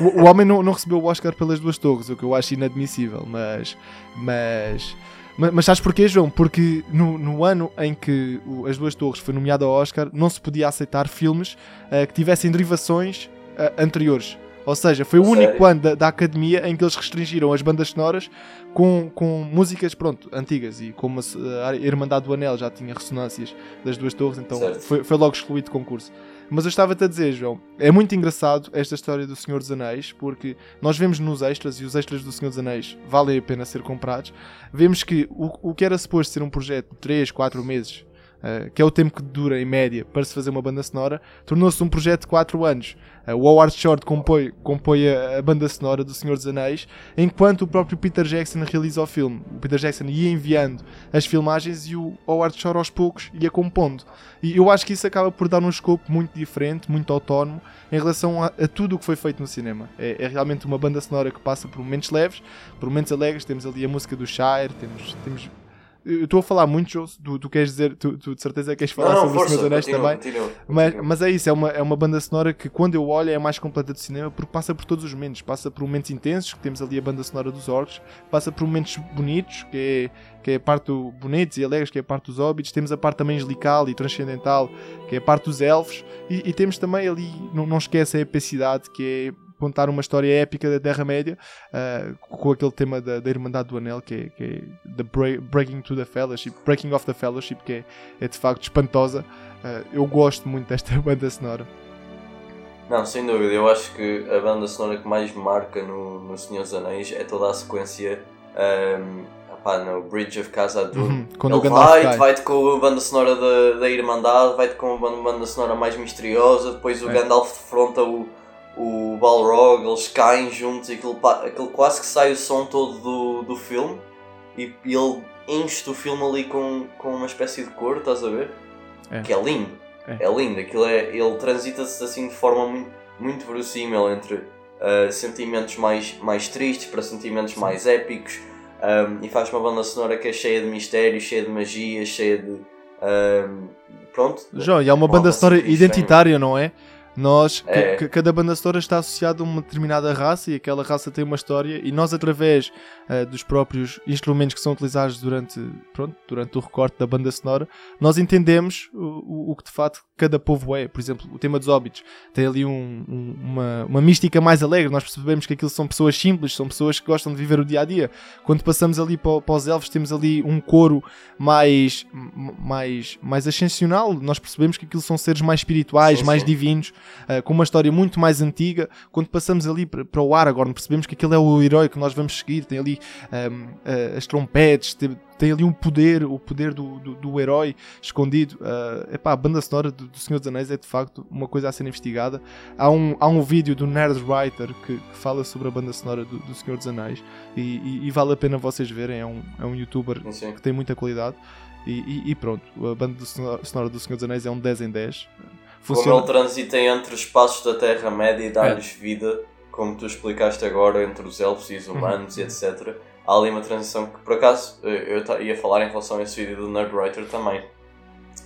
S1: o, o homem não, não recebeu o Oscar pelas duas torres, o que eu acho inadmissível, mas. Mas. Mas, mas sabes porquê, João? Porque no, no ano em que o- as duas torres foi nomeado ao Oscar, não se podia aceitar filmes ah, que tivessem derivações ah, anteriores. Ou seja, foi o único ano da, da academia em que eles restringiram as bandas sonoras com, com músicas, pronto, antigas. E como a, a Irmandade do Anel já tinha ressonâncias das duas torres, então foi, foi logo excluído do concurso. Mas eu estava-te a dizer, João, é muito engraçado esta história do Senhor dos Anéis, porque nós vemos nos extras, e os extras do Senhor dos Anéis valem a pena ser comprados, vemos que o, o que era suposto ser um projeto de 3, 4 meses, eh, que é o tempo que dura em média para se fazer uma banda sonora, tornou-se um projeto de 4 anos. Eh, o Howard Shore compõe, compõe a, banda sonora do Senhor dos Anéis, enquanto o próprio Peter Jackson realiza o filme. O Peter Jackson ia enviando as filmagens e o Howard Shore aos poucos ia compondo. E eu acho que isso acaba por dar um escopo muito diferente, muito autónomo, em relação a, a tudo o que foi feito no cinema. É, é realmente uma banda sonora que passa por momentos leves, por momentos alegres. Temos ali a música do Shire, temos. temos eu estou a falar muito, João. Tu, tu queres dizer, tu, tu de certeza queres falar
S2: Não,
S1: sobre o
S2: força,
S1: Senhor dos Anéis também.
S2: continua,
S1: Mas,
S2: continua.
S1: mas é isso, é uma, é uma banda sonora que quando eu olho é a mais completa do cinema porque passa por todos os momentos. Passa por momentos intensos, que temos ali a banda sonora dos orcs, passa por momentos bonitos, que é, que é a parte do bonitos e alegres, que é a parte dos hobbits. Temos a parte também angelical e transcendental, que é a parte dos elfos. E, e temos também ali, não, não esquece a epicidade, que é contar uma história épica da Terra-média ah, com aquele tema da, da Irmandade do Anel, que é, que é the Breaking to the Fellowship, Breaking of the Fellowship, que é, é de facto espantosa. Ah, eu gosto muito desta banda sonora.
S2: Não, sem dúvida, eu acho que a banda sonora que mais me marca no, no Senhor dos Anéis é toda a sequência um, opá, no Bridge of Casa Dune.
S1: Uhum, quando
S2: Ele
S1: Gandalf
S2: vai-te, com a banda sonora da, da Irmandade, vai-te com a banda, banda sonora mais misteriosa, depois o
S1: É.
S2: Gandalf defronta o, o Balrog, eles caem juntos e aquilo, aquilo quase que sai o som todo do, do filme e, e ele enche o filme ali com, com uma espécie de cor, estás a ver?
S1: É.
S2: Que é lindo.
S1: É.
S2: É, lindo, aquilo é, ele transita-se assim de forma muito, muito verossímil entre ah, sentimentos mais, mais tristes para sentimentos mais épicos um, e faz uma banda sonora que é cheia de mistérios, cheia de magia, cheia de Ahm, pronto.
S1: João, e é uma banda sonora
S2: sempre
S1: identitária, não é? Nós,
S2: É.
S1: ca- cada banda sonora está associada a uma determinada raça e aquela raça tem uma história e nós através eh, dos próprios instrumentos que são utilizados durante, pronto, durante o recorte da banda sonora, nós entendemos o, o- o que de facto cada povo é. Por exemplo, o tema dos Hobbits tem ali um- um- uma, uma mística mais alegre, nós percebemos que aquilo são pessoas simples, são pessoas que gostam de viver o dia a dia. Quando passamos ali para, para os elfos, temos ali um coro mais, mais, mais ascensional, nós percebemos que aquilo são seres mais espirituais,
S2: Sim,
S1: mais
S2: sim.
S1: divinos, eh, com uma história muito mais antiga. Quando passamos ali para, para o Aragorn, percebemos que aquele é o herói que nós vamos seguir, tem ali ehm, eh, as trompetes, tem, tem ali um poder, o poder do, do, do herói escondido. Eh, epá, a banda sonora do, do Senhor dos Anéis é de facto uma coisa a ser investigada. Há um, há um vídeo do Nerd Writer que, que fala sobre a banda sonora do, do Senhor dos Anéis e, e- e vale a pena vocês verem. É um, é um youtuber
S2: Sim,
S1: que tem muita qualidade. E, e- e pronto, a banda sonora do Senhor dos Anéis é um 10 em 10.
S2: Como ele transita entre os espaços da Terra-média e dá-lhes
S1: É.
S2: vida, como tu explicaste agora, entre os elfos e os humanos
S1: Uhum.
S2: e etc. Há ali uma transição que, por acaso, eu ia falar em relação a esse vídeo do Nerdwriter também.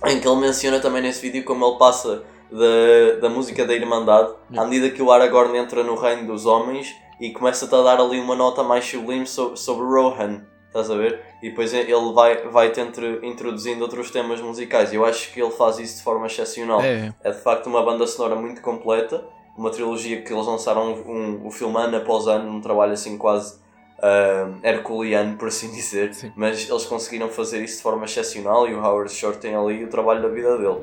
S2: Em que ele menciona também nesse vídeo como ele passa da, da música da Irmandade à medida que o Aragorn entra no reino dos homens e começa-te a dar ali uma nota mais sublime so- sobre Rohan. Estás a ver? E depois ele vai, vai-te entre- introduzindo outros temas musicais. Eu acho que ele faz isso de forma excepcional.
S1: É,
S2: É de facto uma banda sonora muito completa, uma trilogia que eles lançaram um, um filme ano após ano, um trabalho assim quase ah, herculeano, por assim dizer.
S1: Sim.
S2: Mas eles conseguiram fazer isso de forma excepcional e o Howard Shore tem ali o trabalho da vida dele.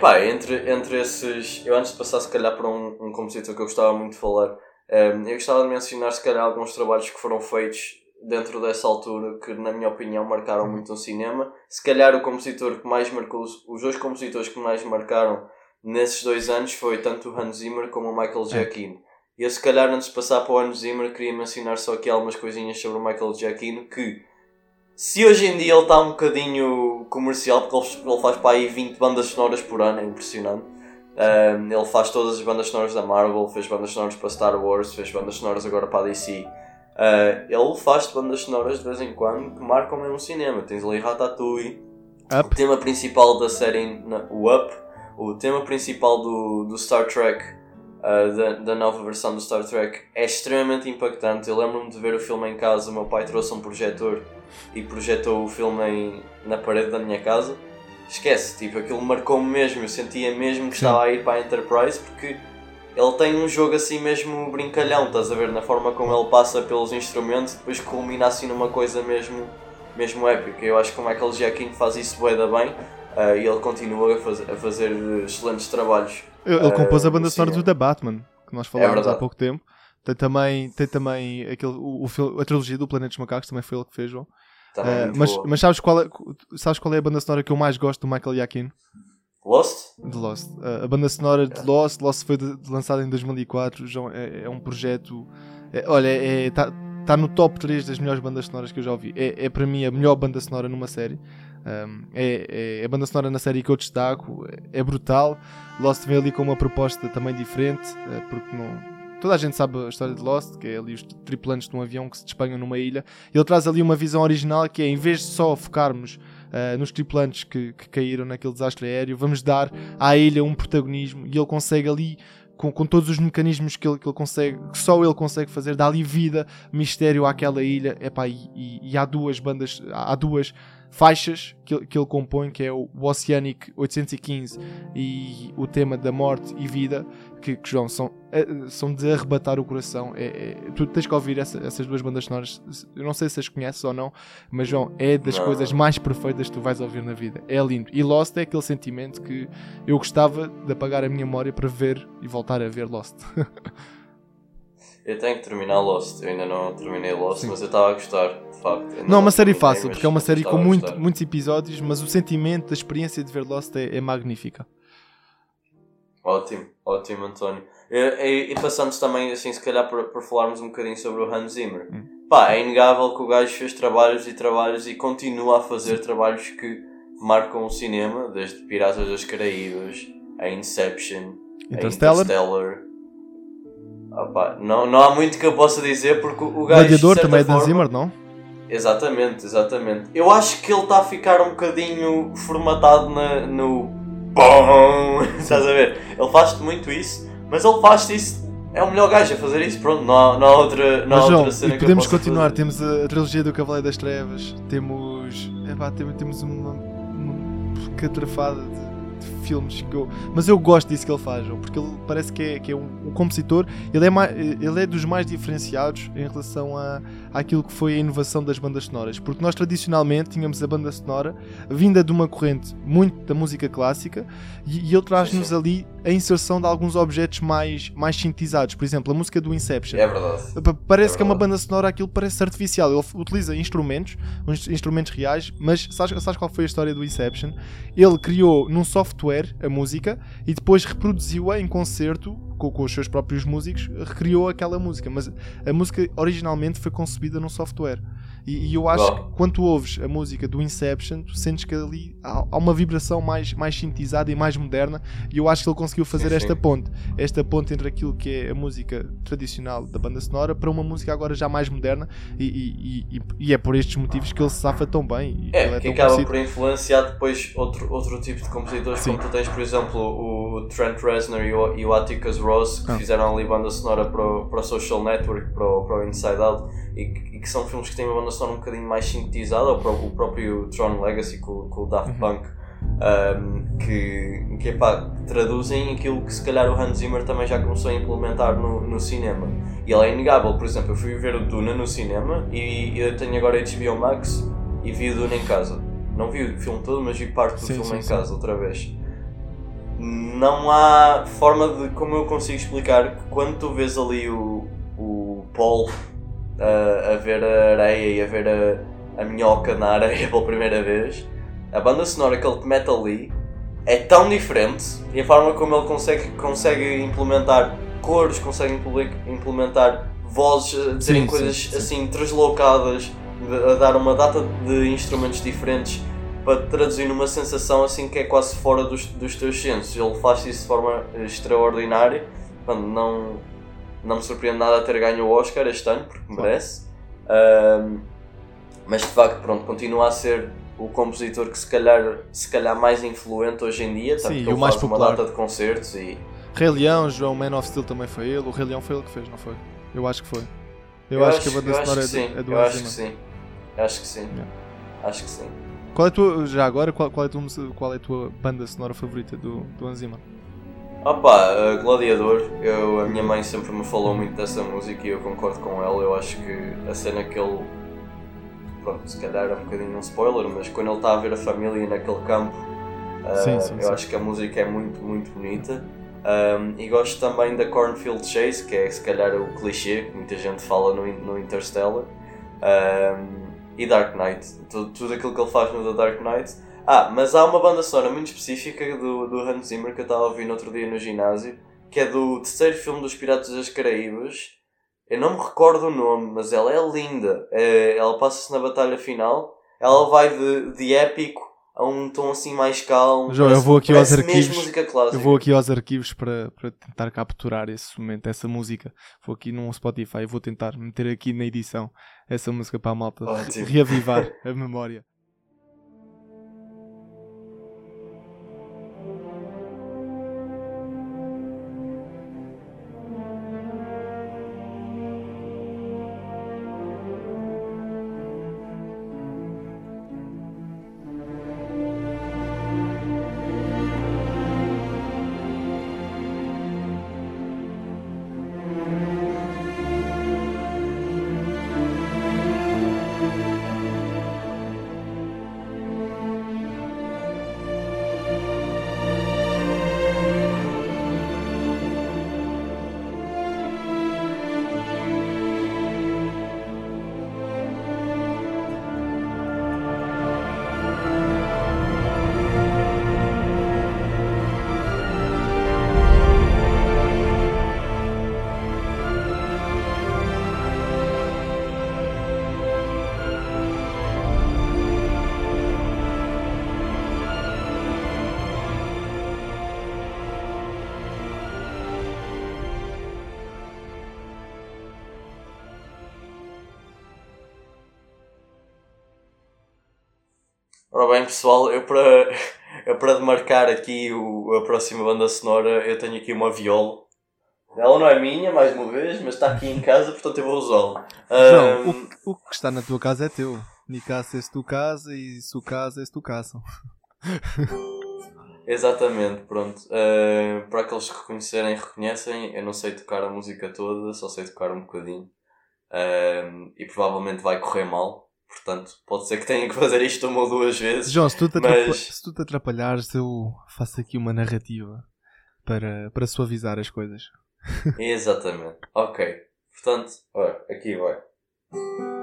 S2: Epá, entre, entre esses. Eu antes de passar, se calhar, para um, um compositor que eu gostava muito de falar, um, eu gostava de mencionar, se calhar, alguns trabalhos que foram feitos dentro dessa altura que, na minha opinião, marcaram muito o cinema. Se calhar, o compositor que mais marcou, os dois compositores que mais marcaram nesses dois anos foi tanto o Hans Zimmer como o Michael Giacchino. E eu, se calhar, antes de passar para o Hans Zimmer, queria mencionar só aqui algumas coisinhas sobre o Michael Giacchino que se hoje em dia ele está um bocadinho comercial, porque ele, ele faz para aí 20 bandas sonoras por ano, é impressionante. Um, ele faz todas as bandas sonoras da Marvel, fez bandas sonoras para Star Wars, fez bandas sonoras agora para a DC. Uh, ele faz bandas sonoras de vez em quando que marcam mesmo o cinema. Tens ali Ratatouille, o
S1: Up.
S2: tema principal da série, na- o Up, o tema principal do, do Star Trek, uh, da, da nova versão do Star Trek, é extremamente impactante. Eu lembro-me de ver o filme em casa, o meu pai trouxe um projetor e projetou o filme em- na parede da minha casa. Esquece, tipo, aquilo marcou-me mesmo. Eu sentia mesmo que
S1: Sim.
S2: estava a ir para a Enterprise porque ele tem um jogo assim mesmo brincalhão, estás a ver? Na forma como ele passa pelos instrumentos, depois culmina assim numa coisa mesmo, mesmo épica. Eu acho que o Michael Giacchino faz isso bué da bem ah, e ele continua a, faz- a fazer excelentes trabalhos.
S1: Ele, compôs a banda
S2: no
S1: sonora do. The Batman, que nós falámos há
S2: verdade.
S1: pouco tempo. Tem também, tem também aquele, o, o a trilogia do Planeta dos Macacos, também foi ele que fez, João.
S2: Muito
S1: mas
S2: boa.
S1: mas sabes, qual é, sabes qual é a banda sonora que eu mais gosto do Michael Giacchino?
S2: Lost?
S1: De Lost. Eh, a banda sonora de Lost, Lost foi de- de- lançada em 2004, João, é, é um projeto. é- olha, está tá no top 3 das melhores bandas sonoras que eu já ouvi. É, é para mim a melhor banda sonora numa série. Um, é, é a banda sonora na série que eu destaco, é, é brutal. Lost vem ali com uma proposta também diferente, eh, porque não. Toda a gente sabe a história de Lost, que é ali os tripulantes de um avião que se despenham numa ilha. Ele traz ali uma visão original que é, em vez de só focarmos eh, nos tripulantes que, que caíram naquele desastre aéreo, vamos dar à ilha um protagonismo e ele consegue ali com, com todos os mecanismos que ele, que ele consegue, que só ele consegue fazer, dá ali vida, mistério àquela ilha. Epá, e, e, e há duas bandas, há duas faixas que, ele- que ele compõe, que é o Oceanic 815 e o tema da morte e vida, que, que, João, são, eh, são de arrebatar o coração. É, é- tu tens que ouvir essa- essas duas bandas sonoras. Eu não sei se as conheces ou não, mas João, é das
S2: Não.
S1: coisas mais perfeitas que tu vais ouvir na vida. É lindo. E Lost é aquele sentimento que eu gostava de apagar a minha memória para ver e voltar a ver Lost.
S2: Eu tenho que terminar Lost. Eu ainda não terminei Lost,
S1: Sim.
S2: mas eu estava a gostar, facto. Ainda
S1: não é uma série fácil, porque é uma série com muito- muitos episódios, mas o sentimento, a experiência de ver Lost é, é magnífica.
S2: Ótimo, ótimo, António. E, e- e passando também, assim, se calhar por, por falarmos um bocadinho sobre o Hans Zimmer.
S1: Hum.
S2: Pá, é inegável que o gajo fez trabalhos e trabalhos e continua a fazer trabalhos que marcam o cinema, desde Piratas das Caraíbas, a Inception,
S1: Interstellar.
S2: a Interstellar. Ah, pá, não, não há muito que eu possa dizer porque o gajo.
S1: Gladiador também é de
S2: forma-
S1: Zimmer, não?
S2: Exatamente, exatamente. Eu acho que ele está a ficar um bocadinho formatado na, no. Bom! Estás a ver? Ele faz muito isso, mas ele faz isso. É o melhor gajo a fazer isso. Pronto, não há outra, há
S1: Mas João,
S2: outra cena
S1: e
S2: que eu
S1: podemos
S2: possa
S1: continuar.
S2: fazer.
S1: Temos a, a trilogia do Cavaleiro das Trevas, temos. Epá, temos, temos uma, uma catrafada de, de filmes que eu. Mas eu gosto disso que ele faz, porque ele parece que é, que é um, um compositor. Ele é, mais, ele é dos mais diferenciados em relação a, àquilo que foi a inovação das bandas sonoras. Porque nós tradicionalmente tínhamos a banda sonora vinda de uma corrente muito da música clássica e, e ele traz-nos ali a inserção de alguns objetos mais, mais sintetizados. Por exemplo, a música do Inception.
S2: É verdade.
S1: Pa- Parece
S2: É
S1: que é uma banda sonora, aquilo parece artificial. Ele utiliza instrumentos, instrumentos reais, mas sabes, sabes qual foi a história do Inception? Ele criou num software a música e depois reproduziu-a em concerto com, com os seus próprios músicos, recriou aquela música. Mas a música originalmente foi concebida num software. E, e eu acho
S2: Uau.
S1: que quando tu ouves a música do Inception, tu sentes que ali há, há uma vibração mais, mais sintetizada e mais moderna. E eu acho que ele conseguiu fazer
S2: Sim,
S1: esta
S2: sim.
S1: ponte. Esta ponte entre aquilo que é a música tradicional da banda sonora para uma música agora já mais moderna. E, e- e- é por estes motivos que ele se safa tão bem. Ele
S2: É, que acaba
S1: conhecido.
S2: por influenciar depois outro, outro tipo de compositores,
S1: Sim.
S2: como tu tens, por exemplo, o Trent Reznor e o, e o Atticus Ross, que
S1: Ah.
S2: fizeram ali banda sonora para o, para o Social Network, para o, para o Inside Out, e, que- e que são filmes que têm uma banda sonora um bocadinho mais sintetizada, ou para o próprio Tron Legacy com, com o Daft
S1: Uhum.
S2: Punk, um, que, que epá, traduzem aquilo que se calhar o Hans Zimmer também já começou a implementar no, no cinema. E ele é inegável, por exemplo, eu fui ver o Duna no cinema e eu tenho agora HBO Max e vi o Duna em casa. Não vi o filme todo, mas vi parte do
S1: Sim,
S2: filme
S1: sim,
S2: em
S1: sim.
S2: casa outra vez. Não há forma de como eu consigo explicar que quando tu vês ali o, o Paul a, a ver a areia e a ver a, a minhoca na areia pela primeira vez, a banda sonora que ele te mete ali é tão diferente e a forma como ele consegue, consegue implementar cores, consegue impl- implementar vozes a dizerem
S1: Sim,
S2: coisas
S1: sim, sim.
S2: assim translocadas, a dar uma data de instrumentos diferentes para traduzir numa sensação assim que é quase fora dos, dos teus sensos. Ele faz isso de forma extraordinária. Portanto, não, não me surpreende nada ter ganho o Oscar este ano, porque merece. Ahm, mas de facto, pronto, continua a ser o compositor que se calhar, se calhar mais influente hoje em dia,
S1: Sim, e o mais popular.
S2: uma data de concertos e
S1: Rei Leão, João Man of Steel também foi ele. O Rei Leão foi ele que fez, não foi? Eu acho que foi. Eu, acho, que a banda
S2: eu acho
S1: sonora é do, é do
S2: eu acho que
S1: Zimmer.
S2: sim. Acho que sim.
S1: Yeah.
S2: Acho que sim.
S1: Qual é a tua, já agora, qual, qual é a tua, qual é a tua banda sonora favorita do, do Hans Zimmer?
S2: Opa, Gladiador, eu, a minha mãe sempre me falou muito dessa música e eu concordo com ela. Eu acho que a cena que ele. Pronto, se calhar é um bocadinho um spoiler, mas quando ele está a ver a família naquele campo, uh,
S1: Sim, sim,
S2: eu
S1: sim.
S2: acho que a música é muito, muito bonita. Um, e gosto também da Cornfield Chase, que é se calhar o clichê que muita gente fala no, no Interstellar. Um, e Dark Knight, tudo, tudo aquilo que ele faz no The Dark Knight. Ah, mas há uma banda sonora muito específica do, do Hans Zimmer que eu estava a ouvir no outro dia no ginásio, que é do terceiro filme dos Piratas das Caraíbas. Eu não me recordo o nome, mas ela é linda. É, ela passa-se na batalha final. Ela vai de, de épico a um tom assim mais calmo.
S1: João, eu vou aqui aos arquivos. Eu vou aqui aos arquivos para, para tentar capturar esse momento, essa música. Vou aqui num Spotify e vou tentar meter aqui na edição essa música para a malta
S2: Ótimo.
S1: reavivar a memória.
S2: Bem, pessoal, eu para, eu para demarcar aqui o, a próxima banda sonora, eu tenho aqui uma viola. Ela não é minha, mais uma vez, mas está aqui em casa, portanto eu vou usá-la.
S1: João,
S2: Ahm,
S1: o, que- o que está na tua casa é teu. Ni casa és tu casa e su casa és tu casa.
S2: Exatamente, pronto. Uh, para aqueles que reconhecerem, reconhecem. Eu não sei tocar a música toda, só sei tocar um bocadinho. Um, e provavelmente vai correr mal. Portanto, pode ser que tenha que fazer isto uma ou duas vezes.
S1: João, se tu, te
S2: Mas-
S1: se tu te atrapalhares, eu faço aqui uma narrativa para, para suavizar as coisas.
S2: Exatamente. Ok. Portanto, olha, aqui vai.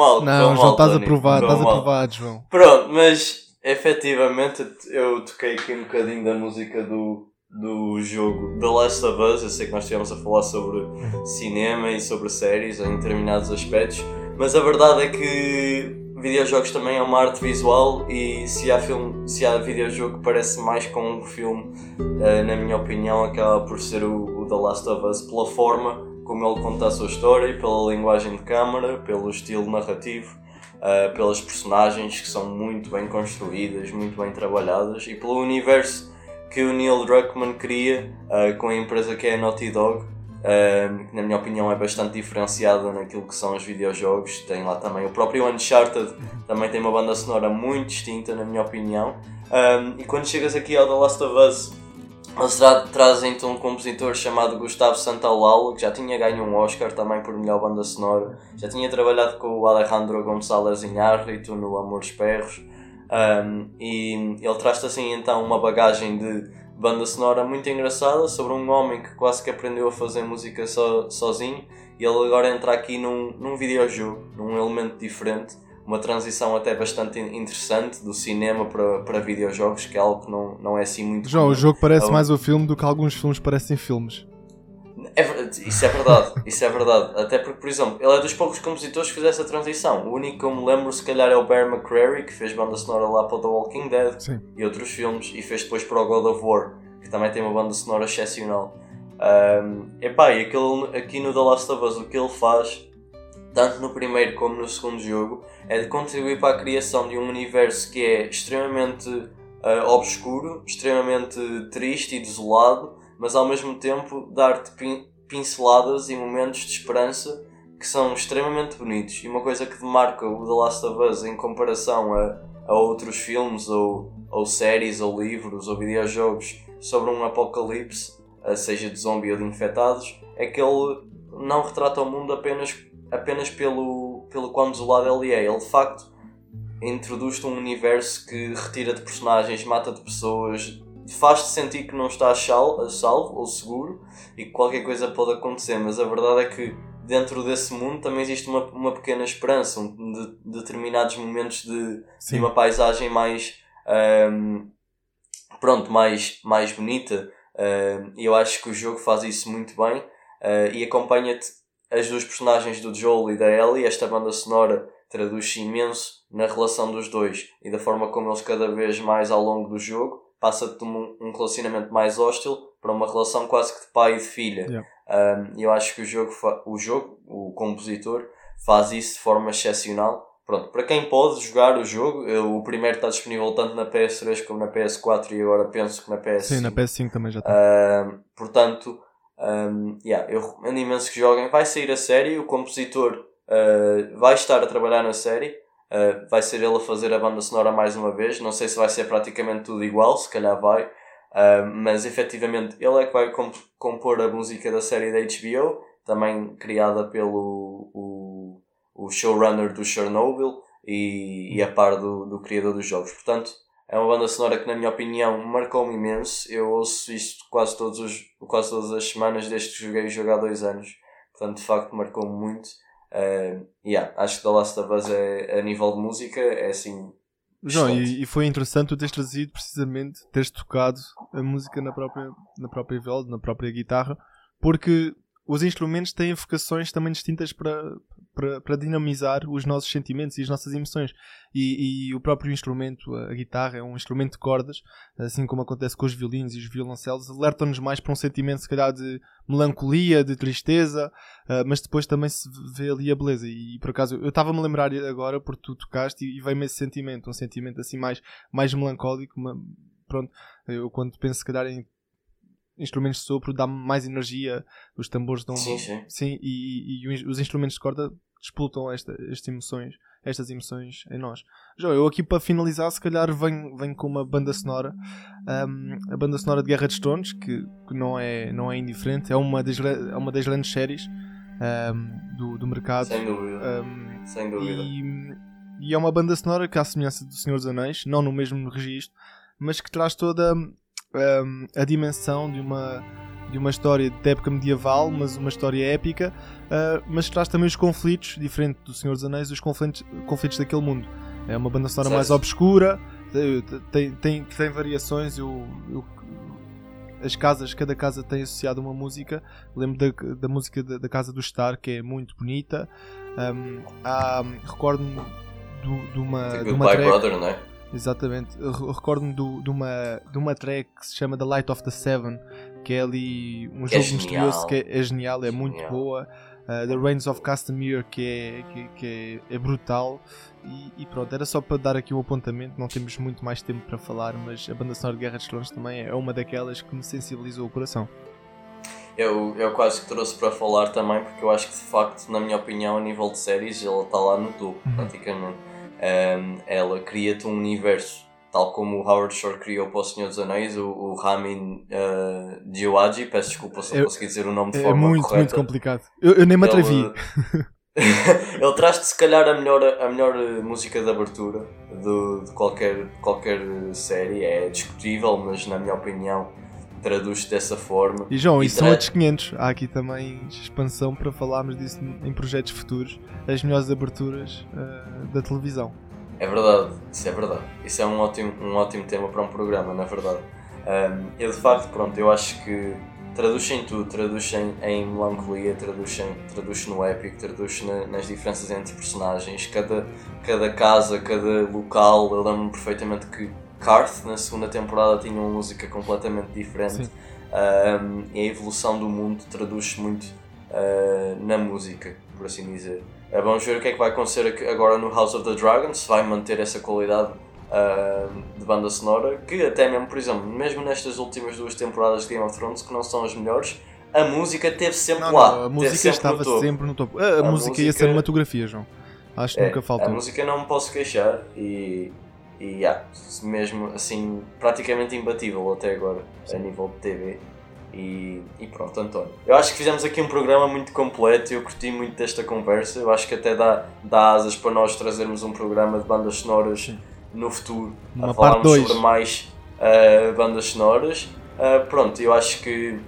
S2: Mal,
S1: Não, João, estás aprovado, estás aprovado, João.
S2: Pronto, mas efetivamente eu toquei aqui um bocadinho da música do, do jogo The Last of Us. Eu sei que nós estivemos a falar sobre cinema e sobre séries em determinados aspectos, mas a verdade é que videojogos também é uma arte visual e se há, filme, se há videojogo que parece mais com um filme, eh, na minha opinião, acaba por ser o, o The Last of Us pela forma como ele conta a sua história, pela linguagem de câmara, pelo estilo narrativo. Uh, pelas personagens que são muito bem construídas, muito bem trabalhadas e pelo universo que o Neil Druckmann cria uh, com a empresa que é a Naughty Dog, uh, que na minha opinião é bastante diferenciada naquilo que são os videojogos. Tem lá também o próprio Uncharted, também tem uma banda sonora muito distinta, na minha opinião. Um, e quando chegas aqui ao The Last of Us, eles tra trazem então um compositor chamado Gustavo Santaolalla, que já tinha ganho um Oscar também por melhor banda sonora, já tinha trabalhado com o Alejandro González Iñárritu no Amores Perros, um, e ele traz-te assim então uma bagagem de banda sonora muito engraçada sobre um homem que quase que aprendeu a fazer música so, sozinho, e ele agora entra aqui num, num videojogo, num elemento diferente, uma transição até bastante interessante do cinema para, para videojogos, que é algo que não, não é assim muito
S1: João,
S2: comum.
S1: o jogo parece
S2: Então-
S1: mais o filme do que alguns filmes parecem filmes.
S2: É isso é verdade, isso é verdade. Até porque, por exemplo, ele é dos poucos compositores que fez essa transição. O único que eu me lembro, se calhar, é o Bear McCreary, que fez banda sonora lá para o The Walking Dead
S1: Sim.
S2: e outros filmes, e fez depois para o God of War, que também tem uma banda sonora excepcional. Um, epá, e aquele, aqui no The Last of Us, o que ele faz, tanto no primeiro como no segundo jogo, é de contribuir para a criação de um universo que é extremamente ah, obscuro, extremamente triste e desolado, mas ao mesmo tempo dar-te pin- pinceladas e momentos de esperança que são extremamente bonitos. E uma coisa que demarca o The Last of Us em comparação a, a outros filmes ou, ou séries ou livros ou videojogos sobre um apocalipse, ah, seja de zombie ou de infectados, é que ele não retrata o mundo apenas, apenas pelo, pelo quão desolado ele é. Ele de facto introduz-te um universo que retira-te personagens, mata-te pessoas, faz-te sentir que não estás sal- a salvo ou seguro e que qualquer coisa pode acontecer, mas a verdade é que dentro desse mundo também existe uma, uma pequena esperança, um, de, determinados momentos de, de uma paisagem mais ahm, pronto, mais, mais bonita. E eu acho que o jogo faz isso muito bem ah, e acompanha-te as duas personagens do Joel e da Ellie, esta banda sonora traduz-se imenso na relação dos dois e da forma como eles cada vez mais ao longo do jogo passa de um, um relacionamento mais hostil para uma relação quase que de pai e de filha.
S1: Yeah.
S2: Um, e eu acho que o jogo, o jogo, o compositor, faz isso de forma excepcional. Pronto, para quem pode jogar o jogo, eu- o primeiro está disponível tanto na PS3 como na PS4 e agora penso que na PS5.
S1: Sim, na PS5 também já está.
S2: Um, portanto, um, yeah, eu recomendo imenso que joguem. Vai sair a série, o compositor uh, vai estar a trabalhar na série. Uh, vai ser ele a fazer a banda sonora mais uma vez. Não sei se vai ser praticamente tudo igual, se calhar vai. Uh, mas efetivamente ele é que vai comp- compor a música da série da HBO, também criada pelo o, o showrunner do Chernobyl e, e a par do, do criador dos jogos. Portanto, é uma banda sonora que, na minha opinião, marcou-me imenso. Eu ouço isto quase, todos os, quase todas as semanas desde que joguei o jogo há dois anos. Portanto, de facto, marcou-me muito. Uh, yeah, acho que The Last of Us é, a nível de música, é assim.
S1: João, e, e foi interessante tu teres trazido precisamente, teres tocado a música na própria, na própria viola, na própria guitarra, porque os instrumentos têm vocações também distintas para, para, dinamizar os nossos sentimentos e as nossas emoções. E, e o próprio instrumento, a guitarra, é um instrumento de cordas, assim como acontece com os violinos e os violoncelos, alertam-nos mais para um sentimento, se calhar, de melancolia, de tristeza, ah, mas depois também se vê ali a beleza. E, por acaso, eu estava-me a lembrar agora, porque tu tocaste, e, e veio-me esse sentimento, um sentimento assim mais, mais melancólico. ma- pronto, eu quando penso, se calhar, em instrumentos de sopro, dá-me mais energia, os tambores dão.
S2: Sim, sim.
S1: Sim, e, e- e os instrumentos de corda disputam esta, estas emoções, estas emoções em nós. João, eu aqui para finalizar, se calhar venho, venho com uma banda sonora, um, a banda sonora de Guerra de Tronos, que, que não, é, não é indiferente, é uma das, é uma das grandes séries um, do, do mercado.
S2: Sem dúvida.
S1: Um,
S2: Sem dúvida.
S1: e, e é uma banda sonora que, à semelhança do Senhor dos Anéis, não no mesmo registro, mas que traz toda hum, a dimensão de uma, de uma história de época medieval, mas uma história épica, ah, mas traz também os conflitos, diferente do Senhor dos Anéis, os conflitos, conflitos daquele mundo. É uma banda sonora
S2: Certo.
S1: mais obscura, tem, tem, tem, variações. Eu, eu- as casas, cada casa tem associado uma música. Lembro da, da música da, da casa do Star, que é muito bonita. Um, Recordo-me do- de uma,
S2: The
S1: de uma
S2: Goodbye
S1: track,
S2: Brother, não é?
S1: Exatamente. Recordo-me do- de, uma, de uma track que se chama The Light of the Seven, que é ali um
S2: é
S1: jogo misterioso
S2: genial.
S1: que é, é genial, é muito
S2: Genial.
S1: boa. Uh, the Reigns of Castamere, que é, que, que é, é brutal. E, e pronto, era só para dar aqui um apontamento. Não temos muito mais tempo para falar, mas a banda sonora de Guerra dos Tronos também é uma daquelas que me sensibilizou o coração.
S2: Eu, eu quase que trouxe para falar também, porque eu acho que de facto, na minha opinião, a nível de séries, ela está lá no topo,
S1: Uhum.
S2: praticamente. Um, ela cria-te um universo, tal como o Howard Shore criou para o Senhor dos Anéis, o, o Ramin uh, peço desculpa se
S1: É-
S2: não consegui dizer o nome de
S1: É
S2: forma
S1: muito, muito
S2: correta.
S1: complicado. Eu, eu nem me atrevi.
S2: Ele, ele traz-te se calhar a melhor, a melhor eh, música de abertura do, de qualquer, qualquer série, é discutível, mas na minha opinião traduz-te dessa forma.
S1: E João,
S2: E
S1: são outros 500. Há aqui também expansão para falarmos disso em projetos futuros. As melhores aberturas uh, da televisão.
S2: É verdade, isso é verdade. Isso é um ótimo, um ótimo tema para um programa, na verdade. Um, eu de facto, pronto, eu acho que traduz em tudo, traduz em, melancolia, traduz, em, traduz no épico, traduz na- nas diferenças entre personagens, cada, cada casa, cada local. Eu lembro-me perfeitamente que Karth, na segunda temporada, tinha uma música completamente diferente. Um, e a evolução do mundo traduz-se muito uh, na música, por assim dizer. Uh, vamos ver o que é que vai acontecer agora no House of the Dragon, se vai manter essa qualidade uh, de banda sonora, que até mesmo, por exemplo, mesmo nestas últimas duas temporadas de Game of Thrones, que não são as melhores, a música esteve sempre
S1: Não,
S2: lá.
S1: não, a música
S2: sempre
S1: estava
S2: no topo.
S1: sempre no topo. A, a
S2: A
S1: música e a
S2: música-
S1: cinematografia, João. Acho que
S2: É,
S1: nunca
S2: A
S1: faltou.
S2: música não me posso queixar e, e yeah, mesmo assim praticamente imbatível até agora a nível de TV. E, e pronto, António. Eu acho que fizemos aqui um programa muito completo. Eu curti muito desta conversa. Eu acho que até dá, dá asas para nós trazermos um programa de bandas sonoras no futuro
S1: Uma
S2: a falarmos
S1: 2.
S2: sobre mais ah, bandas sonoras. Ah, pronto, eu acho que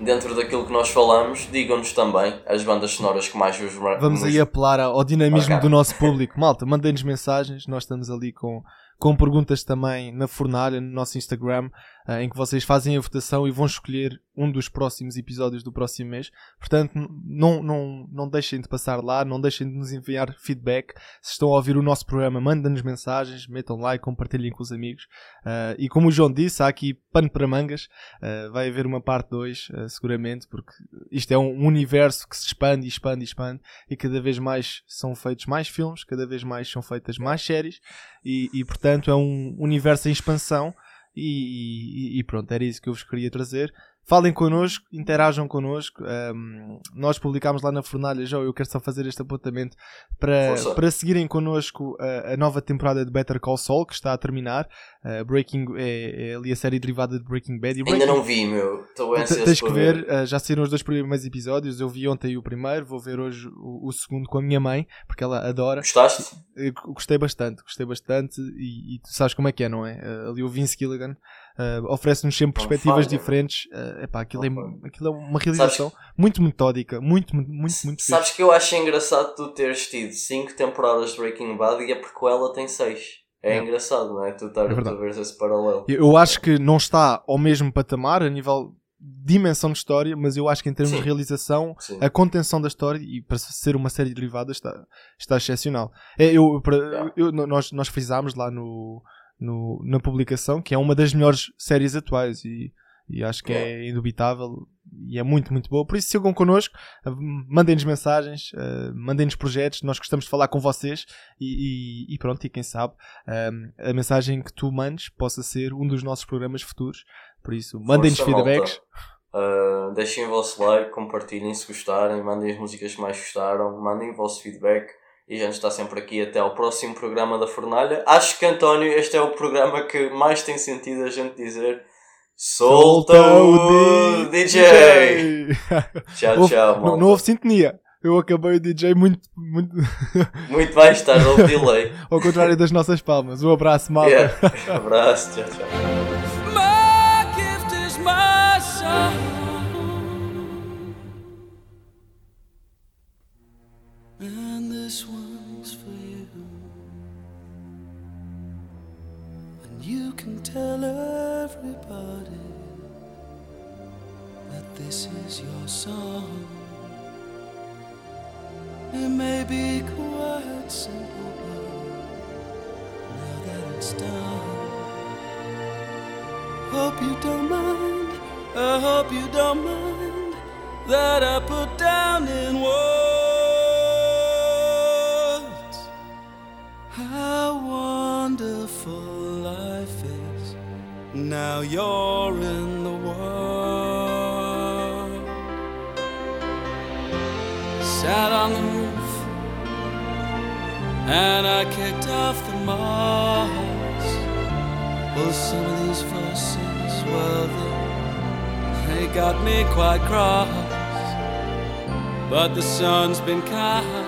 S2: dentro daquilo que nós falamos, digam-nos também as bandas sonoras que mais vos mar-
S1: Vamos
S2: nos-
S1: aí apelar ao dinamismo
S2: Ok.
S1: do nosso público. Malta, mandem-nos mensagens. Nós estamos ali com, com perguntas também na fornalha, no nosso Instagram, eh, em que vocês fazem a votação e vão escolher um dos próximos episódios do próximo mês. Portanto, não, não, não deixem de passar lá, não deixem de nos enviar feedback. Se estão a ouvir o nosso programa, mandem-nos mensagens, metam like, compartilhem com os amigos. Eh, e como o João disse, há aqui pano para mangas. Eh, vai haver uma parte 2, seguramente, porque isto é um universo que se expande e expande e expande e cada vez mais são feitos mais filmes, cada vez mais são feitas mais séries e, e, portanto é um universo em expansão e, e- e pronto, era isso que eu vos queria trazer. Falem connosco, interajam connosco. ahm, nós publicámos lá na Fornalha, já eu quero só fazer este apontamento para,
S2: Força.
S1: para seguirem connosco a, a nova temporada de Better Call Saul que está a terminar. Ah, Breaking é, é ali a série derivada de Breaking Bad. E
S2: Ainda
S1: Breaking-
S2: não vi, meu. Estou ansioso
S1: Tens que ver, uh, já saíram os dois primeiros episódios. Eu vi ontem o primeiro, vou ver hoje o, o segundo com a minha mãe, porque ela adora.
S2: Gostaste?
S1: Eu gostei bastante, gostei bastante. E, e tu sabes como é que é, não é? Uh, ali o Vince Gilligan uh, oferece-nos sempre perspectivas diferentes. Uh, epá, aquilo, é, aquilo é uma realização muito metódica, muito, muito, muito, muito fixe.
S2: Sabes que eu acho engraçado tu teres tido 5 temporadas de Breaking Bad e a prequela tem 6. É,
S1: É.
S2: engraçado, não é? Tu estar
S1: É
S2: ver esse paralelo.
S1: Eu- Eu acho que não está ao mesmo patamar a nível dimensão de história, mas eu acho que em termos
S2: Sim.
S1: de realização,
S2: Sim.
S1: a contenção da história e para ser uma série derivada está, está excepcional. É, eu, para-
S2: Yeah.
S1: eu- nós, nós frisámos lá no, no- na publicação que é uma das melhores séries atuais e, e acho que é indubitável e é muito, muito boa. Por isso sigam connosco, eh, mandem-nos mensagens, eh, mandem-nos projetos, nós gostamos de falar com vocês e, e- e pronto, e quem sabe eh, a mensagem que tu mandes possa ser um dos nossos programas futuros. Por isso, mandem-nos feedbacks.
S2: Uh, deixem o vosso like, compartilhem se gostarem, mandem as músicas que mais gostaram, mandem o vosso feedback e a gente está sempre aqui até ao próximo programa da Fornalha. Acho que António, este é o programa que mais tem sentido a gente dizer Solta o DJ! Tchau,
S1: Houve-
S2: tchau,
S1: não,
S2: malta.
S1: não houve sintonia. Eu acabei o DJ muito, muito
S2: Muito mais tarde, houve delay.
S1: ao contrário das nossas palmas. Um abraço, malta.
S2: Yeah. Abraço, tchau, tchau.
S5: My gift is my song. And this one's for you. And you can tell everybody this is your song. It may be quite simple, but now that it's done. Hope you don't mind. I hope you don't mind that I put down in words how wonderful life is. Now you're in Sat on the roof and I kicked off the moss. Well, some of these verses, well, they, they got me quite cross. But the sun's been kind